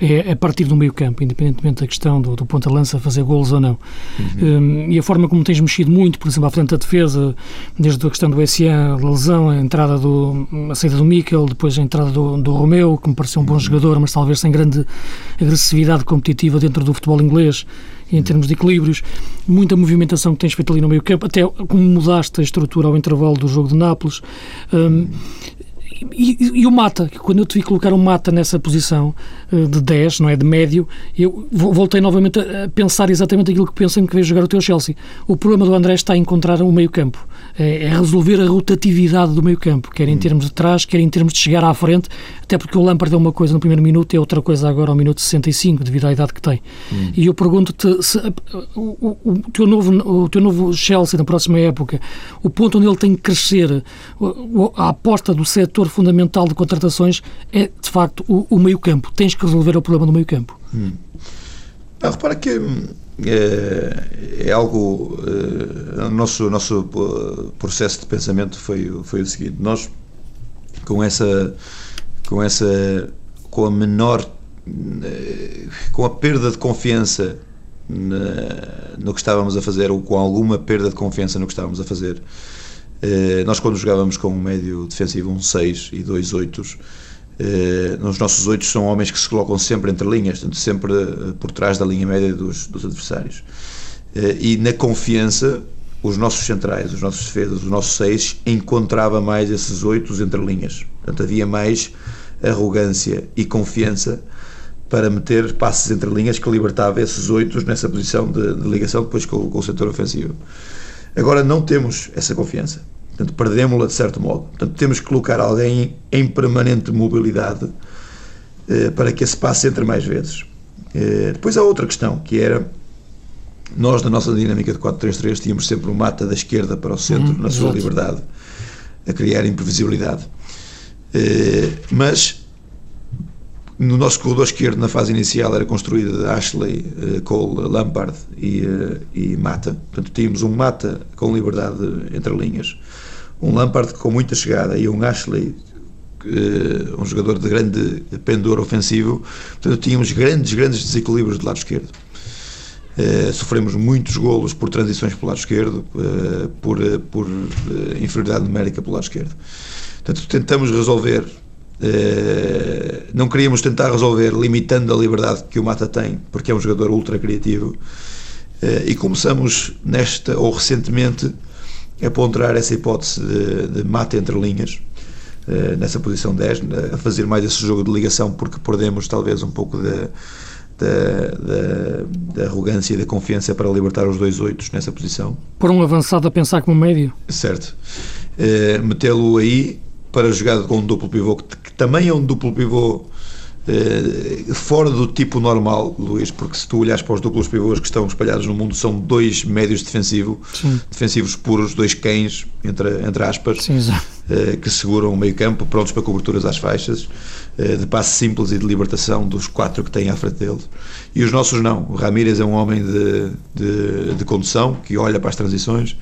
é a partir do meio campo, independentemente da questão do, do ponta-lança fazer golos ou não. Uhum. Um, e a forma como tens mexido muito, por exemplo, à frente da defesa, desde a questão do SA, a lesão, a entrada do, a saída do Mikel, depois a entrada do, do Romeu, que me pareceu um bom uhum. jogador, mas talvez sem grande agressividade competitiva dentro do futebol inglês, em termos de equilíbrios, muita movimentação que tens feito ali no meio campo, até como mudaste a estrutura ao intervalo do jogo de Nápoles. Um, e, e, o Mata, quando eu te vi colocar o Mata nessa posição uh, de 10, não é? De médio, eu voltei novamente a pensar exatamente aquilo que penso em que vejo jogar o teu Chelsea. O problema do André está a encontrar o meio campo, é, é resolver a rotatividade do meio campo, quer em hum. termos de trás, quer em termos de chegar à frente, até porque o Lampard é uma coisa no primeiro minuto e é outra coisa agora ao minuto 65, devido à idade que tem. Hum. E eu pergunto-te se o, o, o, teu novo, o teu novo Chelsea na próxima época, o ponto onde ele tem que crescer, a aposta do setor fundamental de contratações é, de facto, o, o meio-campo. Tens que resolver o problema do meio-campo. Hum. Repara que é, é algo. É, o nosso, nosso eh, processo de pensamento foi, foi o seguinte: nós, com essa. com essa. com a menor. Eh, com a perda de confiança no que estávamos a fazer, ou com alguma perda de confiança no que estávamos a fazer, nós, quando jogávamos com um médio defensivo, um 6 e dois 8, eh, os nossos 8 são homens que se colocam sempre entre linhas, portanto, sempre eh, por trás da linha média dos, dos adversários. E na confiança, os nossos centrais, os nossos defesas, os nossos 6 encontrava mais esses 8 entre linhas. Portanto, havia mais arrogância e confiança para meter passes entre linhas que libertava esses 8 nessa posição de, de ligação depois com, com o setor ofensivo. Agora não temos essa confiança. Portanto, perdemos-la de certo modo. Portanto, temos que colocar alguém em permanente mobilidade eh, para que esse passe entre mais vezes. Eh, depois há outra questão, que era nós, na nossa dinâmica de 4-3-3, tínhamos sempre um mata da esquerda para o centro, uhum, na sua exato. liberdade, a criar imprevisibilidade. Eh, mas no nosso corredor esquerdo, na fase inicial, era construída Ashley, uh, Cole, Lampard e, uh, e Mata. Portanto, tínhamos um Mata com liberdade entre linhas, um Lampard com muita chegada e um Ashley, uh, um jogador de grande pendor ofensivo. Portanto, tínhamos grandes, grandes desequilíbrios do lado esquerdo. sofremos muitos golos por transições pelo lado esquerdo, por, por inferioridade numérica pelo lado esquerdo. Portanto, tentamos resolver Uh, não queríamos tentar resolver limitando a liberdade que o Mata tem, porque é um jogador ultra criativo. Uh, e começamos nesta, ou recentemente, a ponderar essa hipótese de, de Mata entre linhas, uh, nessa posição 10, a fazer mais esse jogo de ligação, porque perdemos talvez um pouco da, da, da, arrogância e da confiança para libertar os dois oitos nessa posição. Por um avançado a pensar como médio. Certo. Metê-lo aí para a jogada com um duplo pivô, que, também é um duplo pivô Uh, fora do tipo normal, Luís, porque se tu olhas para os duplos pivôs que estão espalhados no mundo, são dois médios defensivo, defensivos puros, dois cães, entre, entre aspas, Sim, uh, que seguram o meio campo, prontos para coberturas às faixas, uh, de passe simples e de libertação dos quatro que têm à frente deles. E os nossos não. O Ramírez é um homem de, de, de condução, que olha para as transições,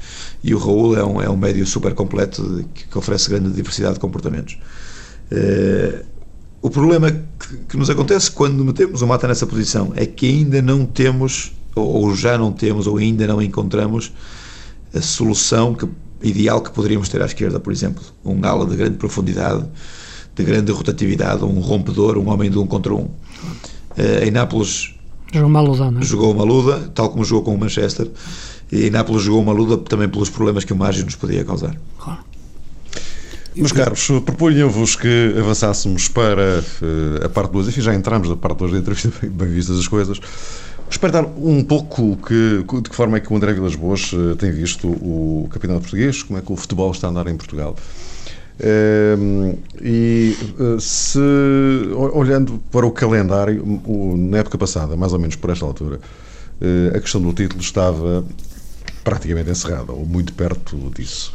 e o Raul é um, é um médio super completo, que, que oferece grande diversidade de comportamentos. Uh, o problema que, que, nos acontece quando metemos o Mata nessa posição é que ainda não temos, ou já não temos, ou ainda não encontramos a solução que, ideal que poderíamos ter à esquerda, por exemplo. Um ala de grande profundidade, de grande rotatividade, um rompedor, um homem de um contra um. Uh, em Nápoles jogou uma luda, não é? jogou uma luda, tal como jogou com o Manchester, e Nápoles jogou uma luda também pelos problemas que o Mágio nos podia causar. Claro. Meus caros, propunha-vos que avançássemos para uh, a parte 2. Enfim, já entramos na parte 2 da entrevista, bem vistas as coisas. Espreitar um pouco que, de que forma é que o André Vilas Boas uh, tem visto o campeonato português, como é que o futebol está a andar em Portugal. Uh, e se, olhando para o calendário, o, na época passada, mais ou menos por esta altura, a questão do título estava praticamente encerrada, ou muito perto disso.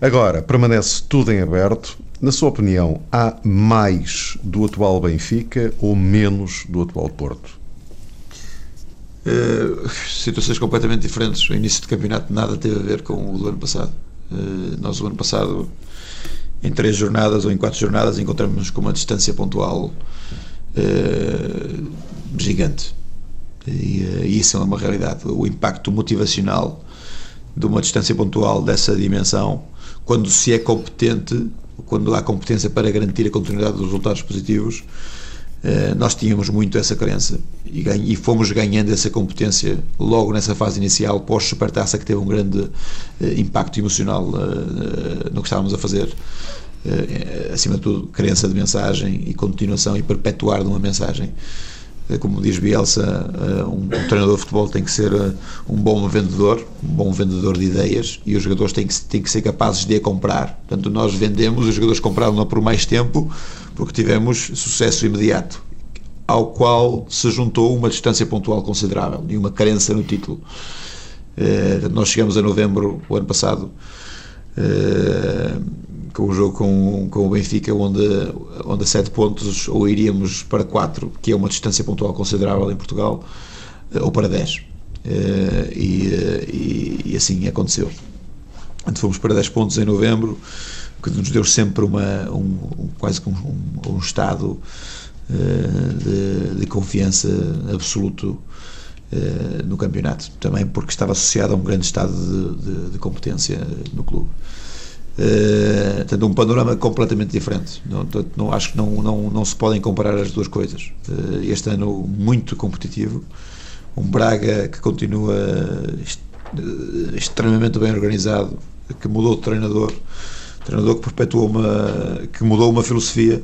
Agora, permanece tudo em aberto. Na sua opinião, há mais do atual Benfica ou menos do atual Porto? Uh, situações completamente diferentes. O início do campeonato nada teve a ver com o do ano passado. Uh, nós, o ano passado, em três jornadas ou em quatro jornadas, encontramos-nos com uma distância pontual uh, gigante. E, e isso é uma realidade. O impacto motivacional de uma distância pontual dessa dimensão quando se é competente, quando há competência para garantir a continuidade dos resultados positivos, eh, nós tínhamos muito essa crença e, fomos ganhando essa competência logo nessa fase inicial, pós-supertaça, que teve um grande eh, impacto emocional eh, no que estávamos a fazer. Acima de tudo, crença de mensagem e continuação e perpetuar de uma mensagem como diz Bielsa, eh, um, treinador de futebol tem que ser eh, um bom vendedor, um bom vendedor de ideias e os jogadores têm que, têm que ser capazes de a comprar. Portanto, nós vendemos, os jogadores compraram por mais tempo porque tivemos sucesso imediato, ao qual se juntou uma distância pontual considerável e uma carência no título. Eh, nós chegamos a novembro, o ano passado, com o jogo com, com o Benfica, onde, onde a 7 pontos ou iríamos para 4, que é uma distância pontual considerável em Portugal, eh, ou para 10. Eh, e, eh, e, e assim aconteceu. Então fomos para 10 pontos em novembro, que nos deu sempre uma, um, um quase que um, um, um estado de, de, confiança absoluto no campeonato, também porque estava associado a um grande estado de, de, de competência no clube. Uh, tendo um panorama completamente diferente. Não, não, acho que não, não, não se podem comparar as duas coisas. Uh, este ano muito competitivo, um Braga que continua est eh, extremamente bem organizado, que mudou de treinador, treinador que perpetuou uma, que mudou uma filosofia.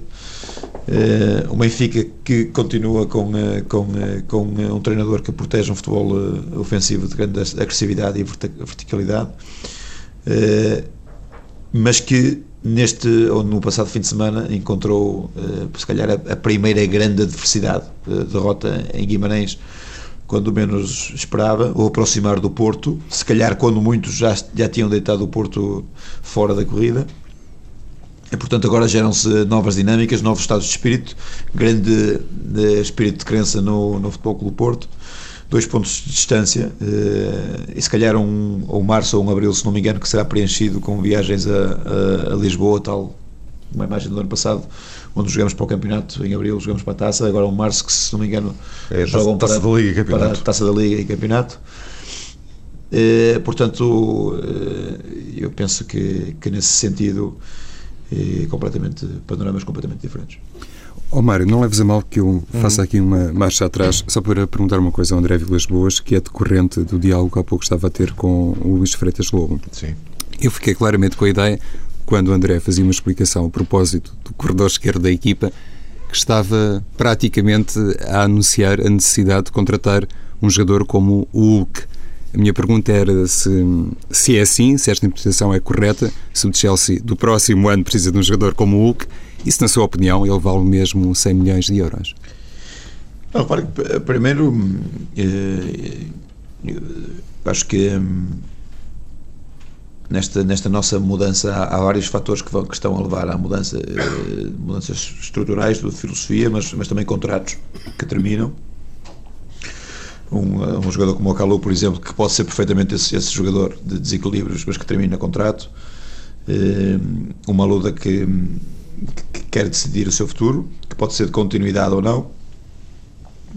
Uh, o Benfica que continua com, com, com um treinador que protege um futebol ofensivo de grande agressividade e verticalidade. Uh, mas que neste ou no passado fim de semana encontrou uh, se calhar a, primeira grande adversidade, uh, derrota em Guimarães quando menos esperava, ou aproximar do Porto, se calhar quando muitos já, já tinham deitado o Porto fora da corrida. E, portanto, agora geram-se novas dinâmicas, novos estados de espírito, grande de espírito de crença no, no Futebol Clube Porto dois pontos de distância uh, e se calhar um, ou março ou um abril, se não me engano, que será preenchido com viagens a, a, a, Lisboa, tal uma imagem do ano passado, onde jogamos para o campeonato, em abril jogamos para a taça, agora um março que se não me engano é, jogam taça, para, da Liga e campeonato. para a taça da Liga e campeonato. Uh, portanto, uh, eu penso que, que nesse sentido completamente panoramas completamente diferentes. Oh, Mário, não leves a mal que eu faça aqui uma marcha atrás, só para perguntar uma coisa ao André Vilas Boas, que é decorrente do diálogo que há pouco estava a ter com o Luís Freitas Lobo. Sim. Eu fiquei claramente com a ideia, quando o André fazia uma explicação a propósito do corredor esquerdo da equipa, que estava praticamente a anunciar a necessidade de contratar um jogador como o Hulk. A minha pergunta era se, se é assim, se esta interpretação é correta, se o Chelsea do próximo ano precisa de um jogador como o Hulk Isso, na sua opinião, ele vale mesmo 100 milhões de euros? Não, repare que, primeiro, eh, acho que hum, nesta, nesta nossa mudança há, há vários fatores que, vão, que, estão a levar à mudança, eh, mudanças estruturais de filosofia, mas, mas também contratos que terminam. Um, um jogador como o Calu, por exemplo, que pode ser perfeitamente esse, esse jogador de desequilíbrios, mas que termina contrato. Eh, uma luta que, que, quer decidir o seu futuro, que pode ser de continuidade ou não.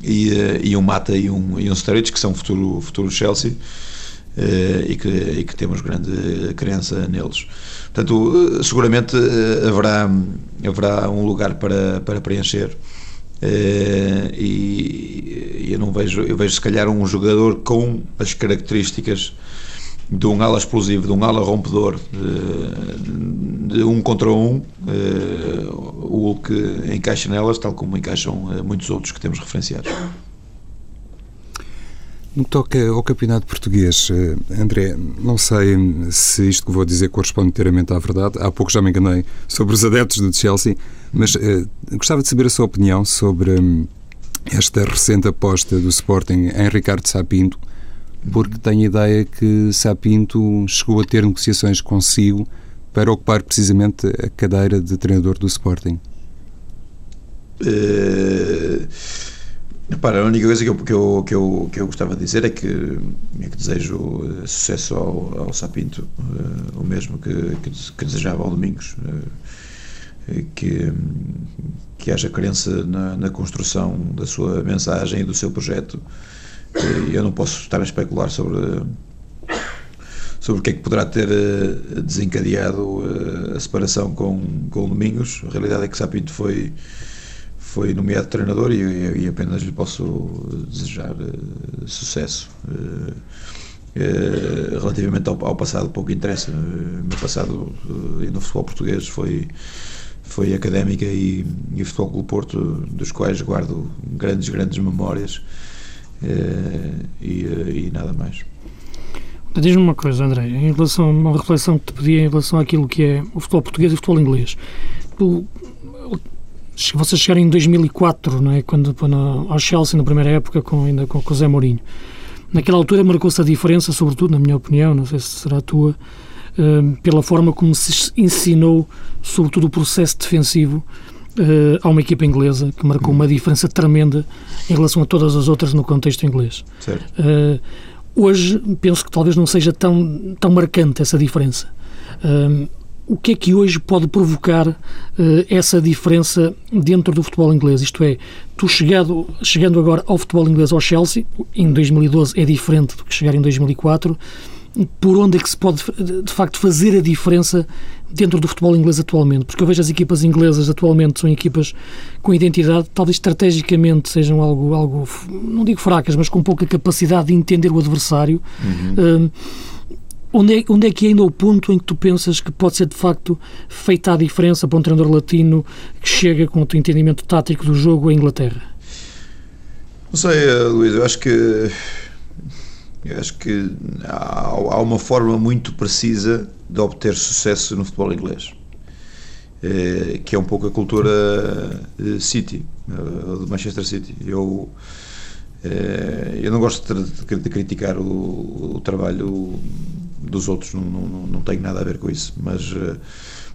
E, eh, e um Mata e um, e um Sturridge, que são futuro, futuro Chelsea eh, e que, e que temos grande crença neles. Portanto, eh, seguramente haverá, haverá um lugar para, para preencher. E, eu não vejo, eu vejo se calhar um jogador com as características de um ala explosivo, de um ala rompedor, de, de um contra um, o Hulk encaixa nelas, tal como encaixam muitos outros que temos referenciados. No que toca ao campeonato português, eh, André, não sei se isto que vou dizer corresponde inteiramente à verdade. Há pouco já me enganei sobre os adeptos do Chelsea, mas gostava de saber a sua opinião sobre um, esta recente aposta do Sporting em Ricardo Sapinto, porque tenho a ideia que Sapinto chegou a ter negociações consigo para ocupar precisamente a cadeira de treinador do Sporting. Uh a única coisa que eu, que, eu, que, eu, que eu gostava de dizer é que, é que desejo sucesso ao, ao Sapinto, uh, o mesmo que, que, que, desejava ao Domingos. Uh, que, que haja crença na, na, construção da sua mensagem e do seu projeto. Uh, eu não posso estar a especular sobre, sobre o que é que poderá ter desencadeado a separação com, com o Domingos. A realidade é que Sapinto foi foi nomeado treinador e, e, apenas lhe posso desejar sucesso. Relativamente ao, ao, passado, pouco interessa. O meu passado no futebol português foi, foi académica e, e futebol Clube Porto, dos quais guardo grandes, grandes memórias e, e nada mais. Diz-me uma coisa, André, em relação a uma reflexão que te pedi em relação àquilo que é o futebol português e o futebol inglês. Tu vocês chegaram em 2004, não é? quando, quando ao Chelsea, na primeira época, com, ainda com, o Zé Mourinho. Naquela altura marcou-se a diferença, sobretudo, na minha opinião, não sei se será a tua, uh, pela forma como se ensinou, sobretudo, o processo defensivo uh, a uma equipa inglesa, que marcou uma diferença tremenda em relação a todas as outras no contexto inglês. Uh, hoje, penso que talvez não seja tão, tão marcante essa diferença. Uh, o que é que hoje pode provocar essa diferença dentro do futebol inglês? Isto é, tu chegado, chegando agora ao futebol inglês ao Chelsea, em 2012 é diferente do que chegar em 2004, por onde é que se pode de facto fazer a diferença dentro do futebol inglês atualmente? Porque eu vejo as equipas inglesas atualmente são equipas com identidade, talvez estrategicamente sejam algo, algo não digo fracas, mas com pouca capacidade de entender o adversário. Uhum. Uh, Onde é, onde é que é ainda o ponto em que tu pensas que pode ser de facto feita a diferença para um treinador latino que chega com o teu entendimento tático do jogo à Inglaterra? Não sei, eh, Luís, eu acho que eu acho que há, uma forma muito precisa de obter sucesso no futebol inglês, é, que é um pouco a cultura eh, City, de Manchester City. Eu eu não gosto de, criticar o, o trabalho dos outros, não, não, não tenho nada a ver com isso, mas, eh,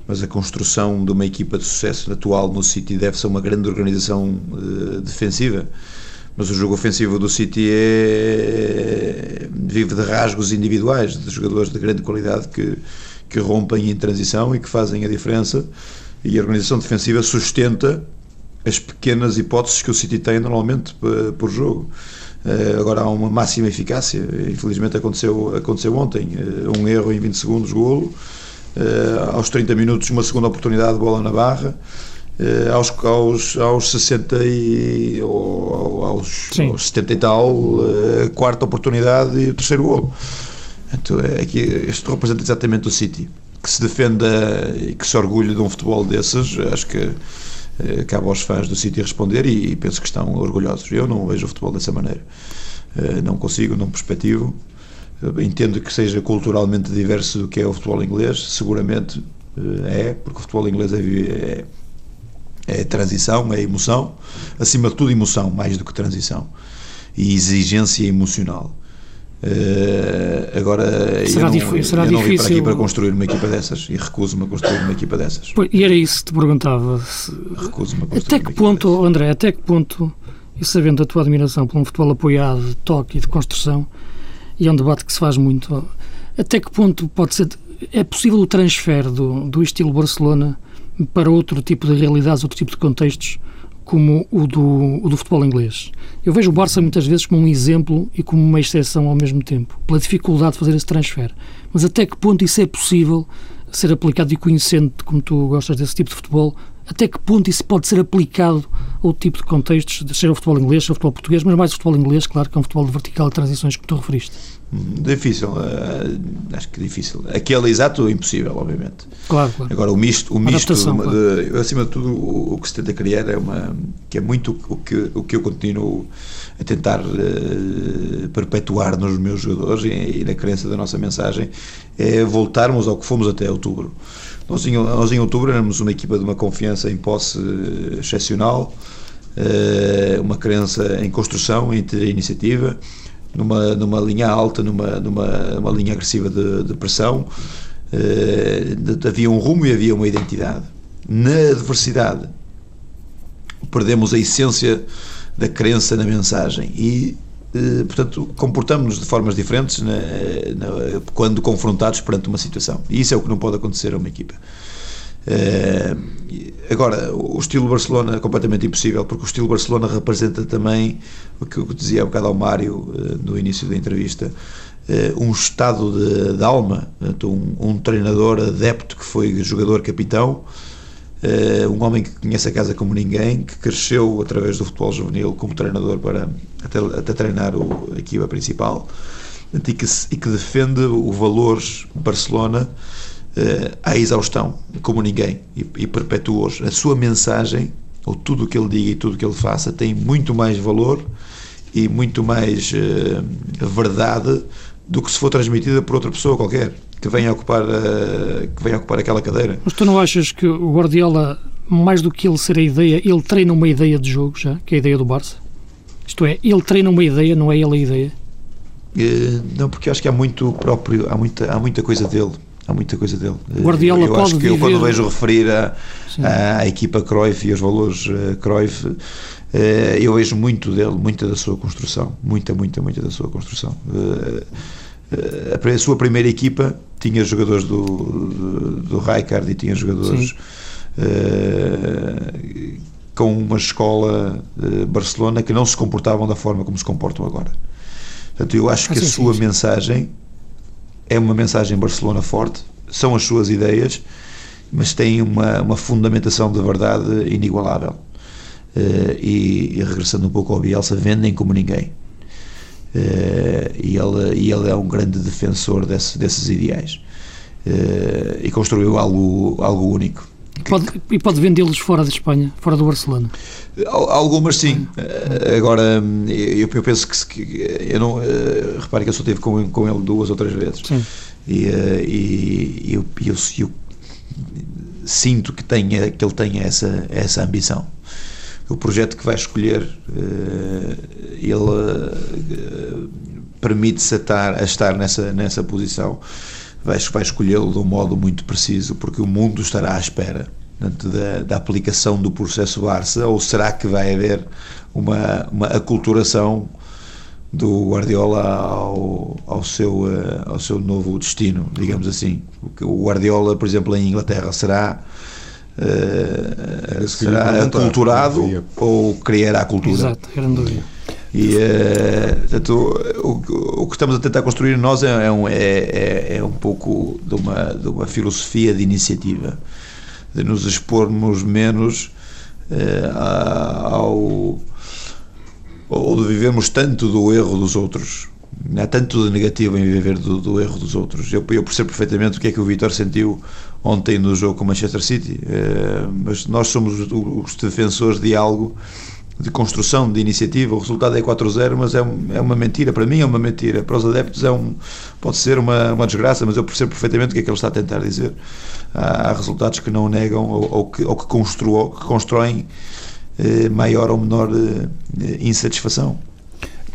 mas a construção de uma equipa de sucesso atual no City deve ser uma grande organização defensiva. Mas o jogo ofensivo do City é, vive de rasgos individuais, de jogadores de grande qualidade que, que rompem em transição e que fazem a diferença. E a organização defensiva sustenta as pequenas hipóteses que o City tem normalmente eh, por jogo. Eh, agora há uma máxima eficácia. Infelizmente aconteceu, aconteceu ontem. Eh, um erro em 20 segundos, golo. Aos 30 minutos, uma segunda oportunidade de bola na barra. Aos, aos, aos 60 e aos, aos 70 e tal, quarta oportunidade e o terceiro golo. Então, é que isto representa exatamente o City, que se defenda e que se orgulhe de um futebol desses. Acho que eh, cabe aos fãs do City responder e, penso que estão orgulhosos. Eu não vejo o futebol dessa maneira. Eh, não consigo, não perspectivo. Eh, entendo que seja culturalmente diverso do que é o futebol inglês, seguramente é, porque o futebol inglês é, é, É transição, é emoção, acima de tudo emoção, mais do que transição. E exigência emocional. Uh, agora, será eu, não, difícil, será eu não vim para aqui para construir uma equipa dessas e recuso-me a construir uma equipa dessas. Pois, e era isso que te perguntava. Recuso-me a construir Até que ponto, André, até que ponto, e sabendo a tua admiração por um futebol apoiado, de toque e de construção, e é um debate que se faz muito, até que ponto pode ser. É possível o transfer do, do estilo Barcelona para outro tipo de realidades, outro tipo de contextos, como o do, o do futebol inglês. Eu vejo o Barça muitas vezes como um exemplo e como uma exceção ao mesmo tempo, pela dificuldade de fazer esse transfer. Mas até que ponto isso é possível ser aplicado e conhecendo como tu gostas desse tipo de futebol, até que ponto isso pode ser aplicado a outro tipo de contextos, seja o futebol inglês, seja o futebol português, mas mais o futebol inglês, claro, que é um futebol de vertical de transições que tu referiste. Difícil, uh, acho que difícil. Aquele exato, impossível, obviamente. Claro, claro. Agora, o misto, o misto de, de, acima de tudo, o, o, que se tenta criar é uma. que é muito o que, o que eu continuo a tentar uh, perpetuar nos meus jogadores e, e, na crença da nossa mensagem, é voltarmos ao que fomos até outubro. Nós em, nós em outubro éramos uma equipa de uma confiança em posse excepcional, uh, uma crença em construção, em ter iniciativa numa, numa linha alta, numa, numa, numa linha agressiva de, de pressão. Uh, havia um rumo e havia uma identidade. Na adversidade, perdemos a essência da crença na mensagem e, portanto, comportamos-nos de formas diferentes na, na, quando confrontados perante uma situação. E isso é o que não pode acontecer a uma equipa. Uh, agora, o estilo Barcelona é completamente impossível, porque o estilo Barcelona representa também o que eu dizia há um bocado ao Mário uh, no início da entrevista, uh, um estado de, de alma, um, um, treinador adepto que foi jogador-capitão, um homem que conhece a casa como ninguém, que cresceu através do futebol juvenil como treinador para até, até treinar o, a equipa principal e que, e que defende o valores Barcelona uh, à exaustão, como ninguém, e, e perpetua-os. A sua mensagem, ou tudo o que ele diga e tudo o que ele faça, tem muito mais valor e muito mais uh, verdade do que se for transmitida por outra pessoa qualquer que venha ocupar, uh, que venha ocupar aquela cadeira. Mas tu não achas que o Guardiola, mais do que ele ser a ideia, ele treina uma ideia de jogo já, que é a ideia do Barça? Isto é, ele treina uma ideia, não é ele a ideia? Uh, não, porque acho que há muito próprio, há muita, há muita coisa dele há muita coisa dele. Guardiola eu, eu acho que viver... eu quando vejo referir a, a, a, equipa Cruyff e os valores uh, Cruyff, uh, eu vejo muito dele, muita da sua construção, muita, muita, muita da sua construção. Uh, a sua primeira equipa tinha jogadores do, do, do Rijkaard e tinha jogadores com uma escola Barcelona que não se comportavam da forma como se comportam agora. Portanto, eu acho ah, que sim, a sua sim, mensagem é uma mensagem Barcelona forte, são as suas ideias, mas tem uma, uma fundamentação de verdade inigualável. Uh, e, e, regressando um pouco ao Bielsa, vendem como ninguém. Uh, e, ele, e ele é um grande defensor desse, desses ideais. Uh, e construiu algo, algo único. Pode, e pode vendê-los fora de Espanha, fora do Barcelona? Algumas sim. Agora, eu, eu penso que, que, eu não. Repare que eu só estive com, com ele duas ou três vezes. Sim. E, e eu, eu, eu, sinto que, tenha, que ele tenha essa, essa ambição. O projeto que vai escolher, ele permite-se a estar, nessa, nessa posição vai, vai escolhê-lo de um modo muito preciso, porque o mundo estará à espera da, da, aplicação do processo Barça, ou será que vai haver uma, uma aculturação do Guardiola ao, ao, seu, eh, ao seu novo destino, digamos assim? O Guardiola, por exemplo, em Inglaterra, será. Uh, será aculturado ou criará a cultura? Exato, grande dúvida. E, uh, portanto, o, o, que estamos a tentar construir nós é, é, um, é, é, é um pouco de uma, de uma filosofia de iniciativa, de nos expormos menos uh, ao. ou de vivermos tanto do erro dos outros. Há tanto de negativo em viver do, do erro dos outros. Eu, eu, percebo perfeitamente o que é que o Vitor sentiu ontem no jogo com o Manchester City, uh, mas nós somos os defensores de algo de construção de iniciativa. O resultado é 4-0, mas é, um, é, uma mentira. Para mim é uma mentira. Para os adeptos é um, pode ser uma, uma desgraça, mas eu percebo perfeitamente o que é que ele está a tentar dizer. Há, há resultados que não negam ou, ou que, ou que, construo, que constroem eh, maior ou menor eh, insatisfação.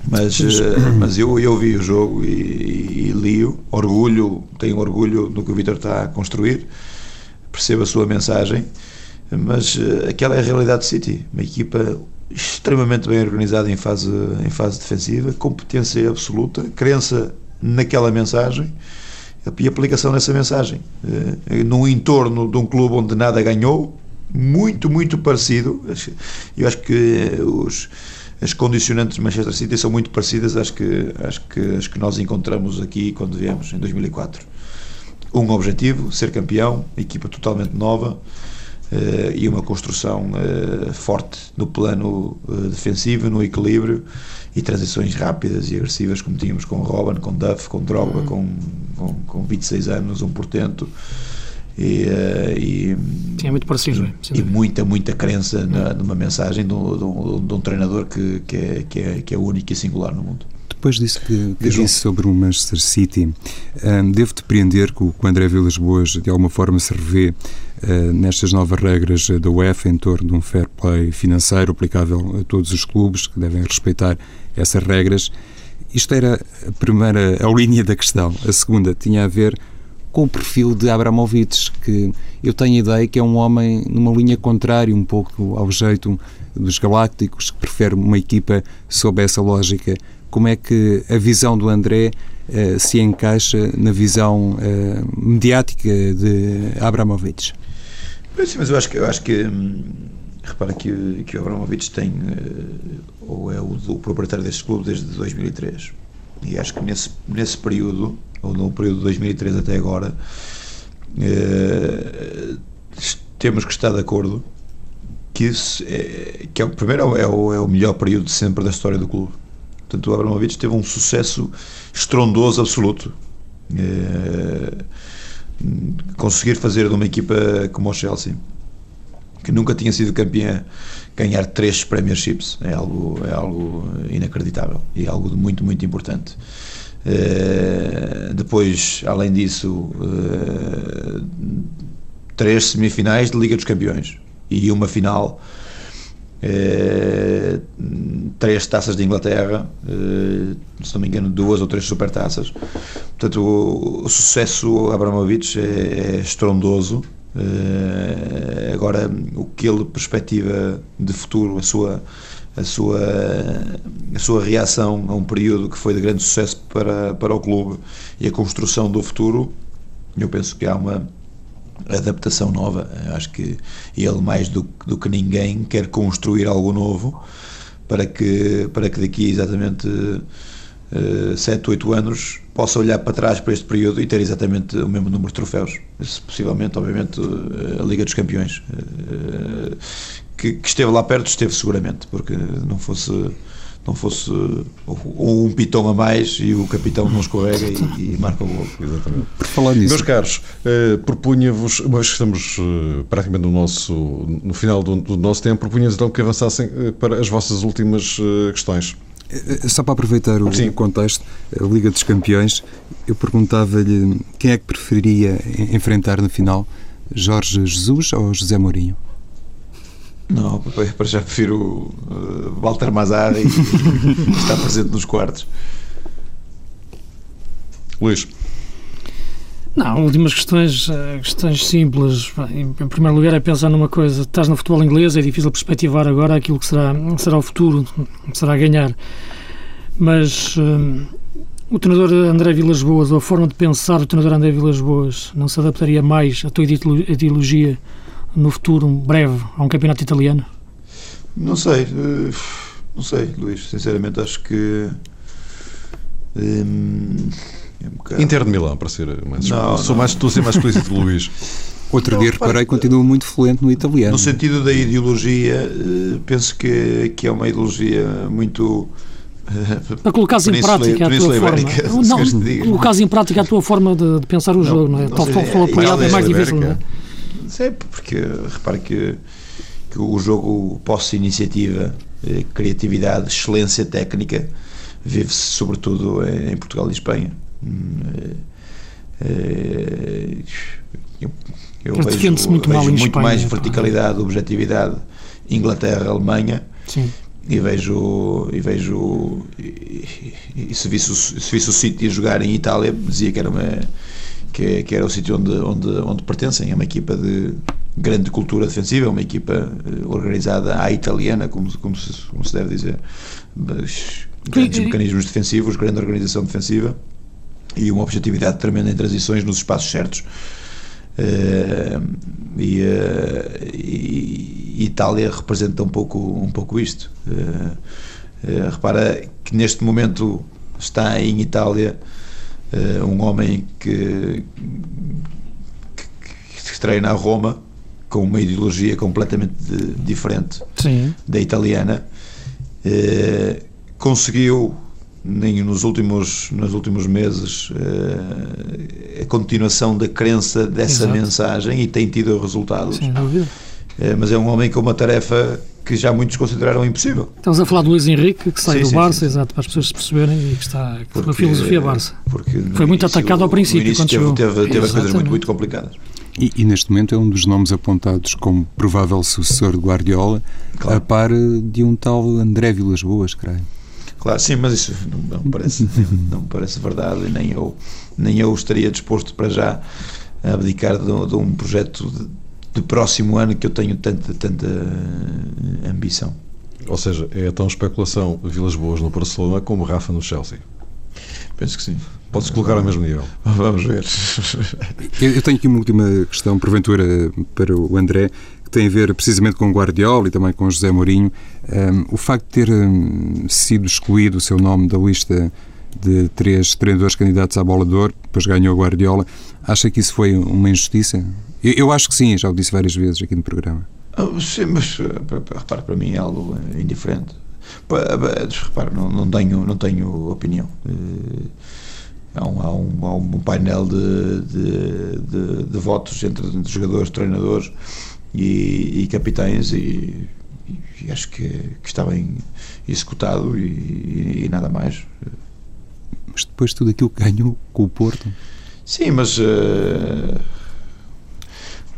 Mas, eh, mas eu, eu vi o jogo e, e, li-o, orgulho, tenho orgulho do que o Vitor está a construir, percebo a sua mensagem, mas eh, aquela é a realidade do City, uma equipa extremamente bem organizada em fase, em fase defensiva, competência absoluta, crença naquela mensagem e aplicação dessa mensagem. Eh, num entorno de um clube onde nada ganhou, muito, muito parecido. Eu acho que os, as condicionantes de Manchester City são muito parecidas às que, às que, às que nós encontramos aqui quando viemos, em 2004. Um objetivo, ser campeão, equipa totalmente nova, Uh, e uma construção uh, forte no plano uh, defensivo, no equilíbrio e transições rápidas e agressivas como tínhamos com Robin, com Duff, com Drogba, uhum. com, com, com 26 anos, um portento. E, e, Sim, é muito parecido. E, e muita, muita crença na, numa mensagem de um, de um, de um treinador que, que, é, que, é, que é único e singular no mundo. Depois disso que, que disse sobre o Manchester City, um, devo depreender que o, que o André Vilas Boas de alguma forma se revê uh, nestas novas regras da UEFA em torno de um fair play financeiro aplicável a todos os clubes que devem respeitar essas regras. Isto era a primeira a linha da questão. A segunda tinha a ver com o perfil de Abramovich, que eu tenho a ideia que é um homem numa linha contrária um pouco ao jeito dos Galácticos, que prefere uma equipa sob essa lógica como é que a visão do André uh, se encaixa na visão uh, mediática de Abramovich? Sim, mas eu acho que, eu acho que hum, repara que, que o Abramovich tem, uh, ou é o, o proprietário deste clube desde 2003. E acho que nesse, nesse período, ou no período de 2003 até agora, temos que estar de acordo que, isso é, que é, primeiro é o, é o melhor período sempre da história do clube Portanto, o Abramovich teve um sucesso estrondoso absoluto. É, conseguir fazer de uma equipa como o Chelsea, que nunca tinha sido campeã, ganhar três Premierships é algo, é algo inacreditável e é algo muito, muito importante. É, depois, além disso, é, três semifinais de Liga dos Campeões e uma final eh, três taças de Inglaterra, eh, se não me engano, duas ou três supertaças. Portanto, o, sucesso Abramovich é, é estrondoso. Eh, agora, o que ele perspectiva de futuro, a sua, a sua, a sua reação a um período que foi de grande sucesso para, para o clube e a construção do futuro, eu penso que há uma adaptação nova. Acho que ele, mais do, do que ninguém, quer construir algo novo para que, para que daqui exatamente uh, 7, 8 anos possa olhar para trás para este período e ter exatamente o mesmo número de troféus. Possivelmente, obviamente, eh, a Liga dos Campeões. Que, que esteve lá perto, esteve seguramente, porque não fosse não fosse um pitão a mais e o capitão não escorrega e, e marca o gol. Exatamente. Por falar nisso. Meus caros, eh, propunha-vos, uma vez que estamos eh, praticamente no, nosso, no final do, do nosso tempo, propunha-vos então que avançassem eh, para as vossas últimas eh, questões. Eh, só para aproveitar o Sim. contexto, a Liga dos Campeões, eu perguntava-lhe quem é que preferiria enfrentar no final, Jorge Jesus ou José Mourinho? Não, para já prefiro uh, Walter Mazar e estar presente nos quartos. Luís. Não, últimas questões, eh, questões simples. Em primeiro lugar é pensar numa coisa, estás no futebol inglês, é difícil perspectivar agora aquilo que será, será o futuro, que será ganhar. Mas um, o treinador André Vilas Boas, ou a forma de pensar do treinador André Vilas Boas, não se adaptaria mais à tua ideologia no futuro breve a um campeonato italiano? Não sei, eh, não sei, Luís. Sinceramente, acho que. Hum, é um bocado... Inter de Milão, para ser mais. Não, Sou não. mais, estou a ser mais explícito, Luís. Outro dia reparei que continua muito fluente no italiano. No sentido da ideologia, eh, penso que, que é uma ideologia muito. Para colocar em prática a tua forma. Não, colocar em prática a tua forma de, de pensar o não, jogo, não é? Tal como apoiado é mais difícil, não é? Sempre, porque repare que, que o jogo posse-iniciativa eh, criatividade, excelência técnica, vive-se sobretudo em Portugal e Espanha. Hum, eu, eu vejo, muito, vejo muito Espanha, mais verticalidade, objetividade, Inglaterra, Alemanha, Sim. e vejo e vejo e, e, e se visse o, se visse o City a jogar em Itália dizia que era uma que, que era o sítio onde, onde onde pertencem. É uma equipa de grande cultura defensiva é uma equipa eh, organizada à italiana como, como, se, como se deve dizer. Mas grandes mecanismos defensivos grande organização defensiva e uma objetividade tremenda em transições nos espaços certos. Eh, e, eh, e- e Itália representa um pouco um pouco isto. Eh, repara que neste momento está em Itália eh, um homem que, que, que treina a Roma com uma ideologia completamente de- diferente Sim. da italiana eh, conseguiu nem nos últimos nos últimos meses eh, a continuação da crença dessa Exato. mensagem e tem tido resultados Sem dúvida. Mas é um homem com uma tarefa que já muitos consideraram impossível Estamos a falar do Luís Henrique, que sai Sim, do sim, Barça, sim. exato, para as pessoas se perceberem e que está com a filosofia Barça. porque no Foi muito início- atacado ao no princípio, início quando teve, chegou. teve, teve as coisas muito, muito complicadas E, e neste momento é um dos nomes apontados como provável sucessor de Guardiola, Claro. a par de um tal André Vilas Boas, creio. Claro, sim, mas isso não, não me parece, não me parece verdade, nem eu, nem eu estaria disposto para já a abdicar de, de um projeto de, de próximo ano que eu tenho tanta, tanta eh, ambição. Ou seja, é tão especulação Vilas Boas no Barcelona como Rafa no Chelsea. Penso que sim. Pode-se colocar ao mesmo nível. Vamos ver. Eu, tenho aqui uma última questão, porventura, para o André, que tem a ver precisamente com Guardiola e também com José Mourinho. Um, o facto de ter sido excluído o seu nome da lista de três treinadores candidatos à bola de ouro, depois ganhou Guardiola, acha que isso foi uma injustiça? Eu, eu acho que sim, já o disse várias vezes aqui no programa. Ah, Sim, mas pa- repare, para mim é algo indiferente. Pa- Repare, não, não, tenho, não tenho opinião. Eh, Há um, há um, há um painel de, de, de- de votos entre jogadores, treinadores e, e capitães e, e acho que, que está bem executado e, e- nada mais. Mas depois de tudo aquilo que ganhou com o Porto, Sim, mas, eh,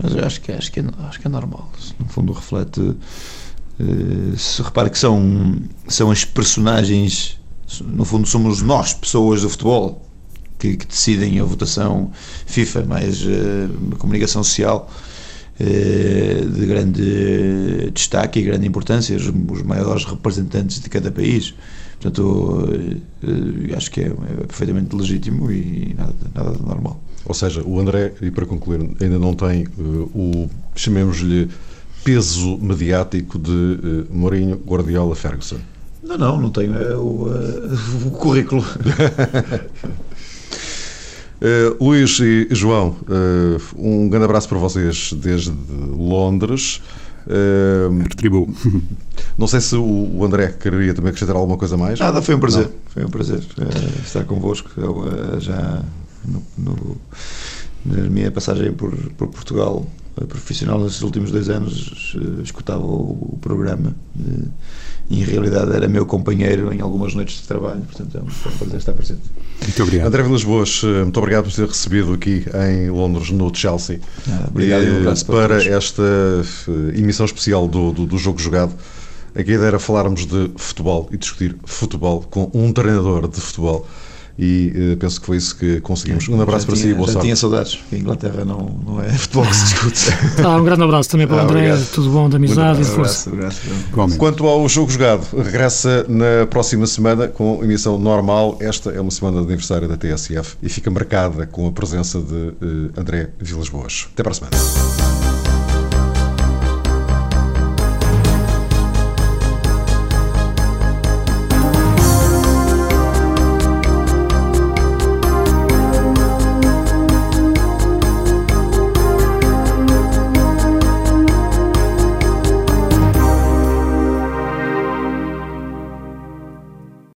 mas eu acho que, acho, que é, acho que é normal. No fundo, reflete. eh, se repare que são, são as personagens, no fundo, somos nós, pessoas do futebol, que, que decidem a votação FIFA, mais eh, uma comunicação social eh, de grande destaque e grande importância, os, maiores representantes de cada país. Portanto, eh, eh, acho que é, é perfeitamente legítimo e nada, nada normal. Ou seja, o André, e para concluir, ainda não tem eh, o, chamemos-lhe, peso mediático de eh, Mourinho, Guardiola, Ferguson. Não, não, não tenho é, o, eh, o currículo. Eh, Luís e João, eh, um grande abraço para vocês desde Londres. Eh, retribuiu. não sei se o, André queria também acrescentar alguma coisa mais. Nada, foi um prazer. Foi um prazer eh, estar convosco. Eu, eh, já no, no- na minha passagem por, por Portugal profissional nesses últimos dois anos eh, escutava o, o programa eh, e em realidade era meu companheiro em algumas noites de trabalho, portanto é um, um prazer estar presente. Muito obrigado. André Vilas Boas, eh, muito obrigado por ter recebido aqui em Londres, no Chelsea, Nada, obrigado e um eh, abraço para para esta emissão especial do, do, do Jogo Jogado. Aqui a ideia era falarmos de futebol e discutir futebol com um treinador de futebol e eh, penso que foi isso que conseguimos. Um abraço Já para si tinha- e boa já sorte. tinha saudades. A Inglaterra não, não é futebol que se discute. Ah, um grande abraço também para o Ah, André, obrigado. tudo bom, de amizade e de força. abraço, abraço. Quanto ao jogo jogado, regressa na próxima semana com emissão normal. Esta é uma semana de aniversário da TSF e fica marcada com a presença de eh, André Vilas Boas. Até para a semana.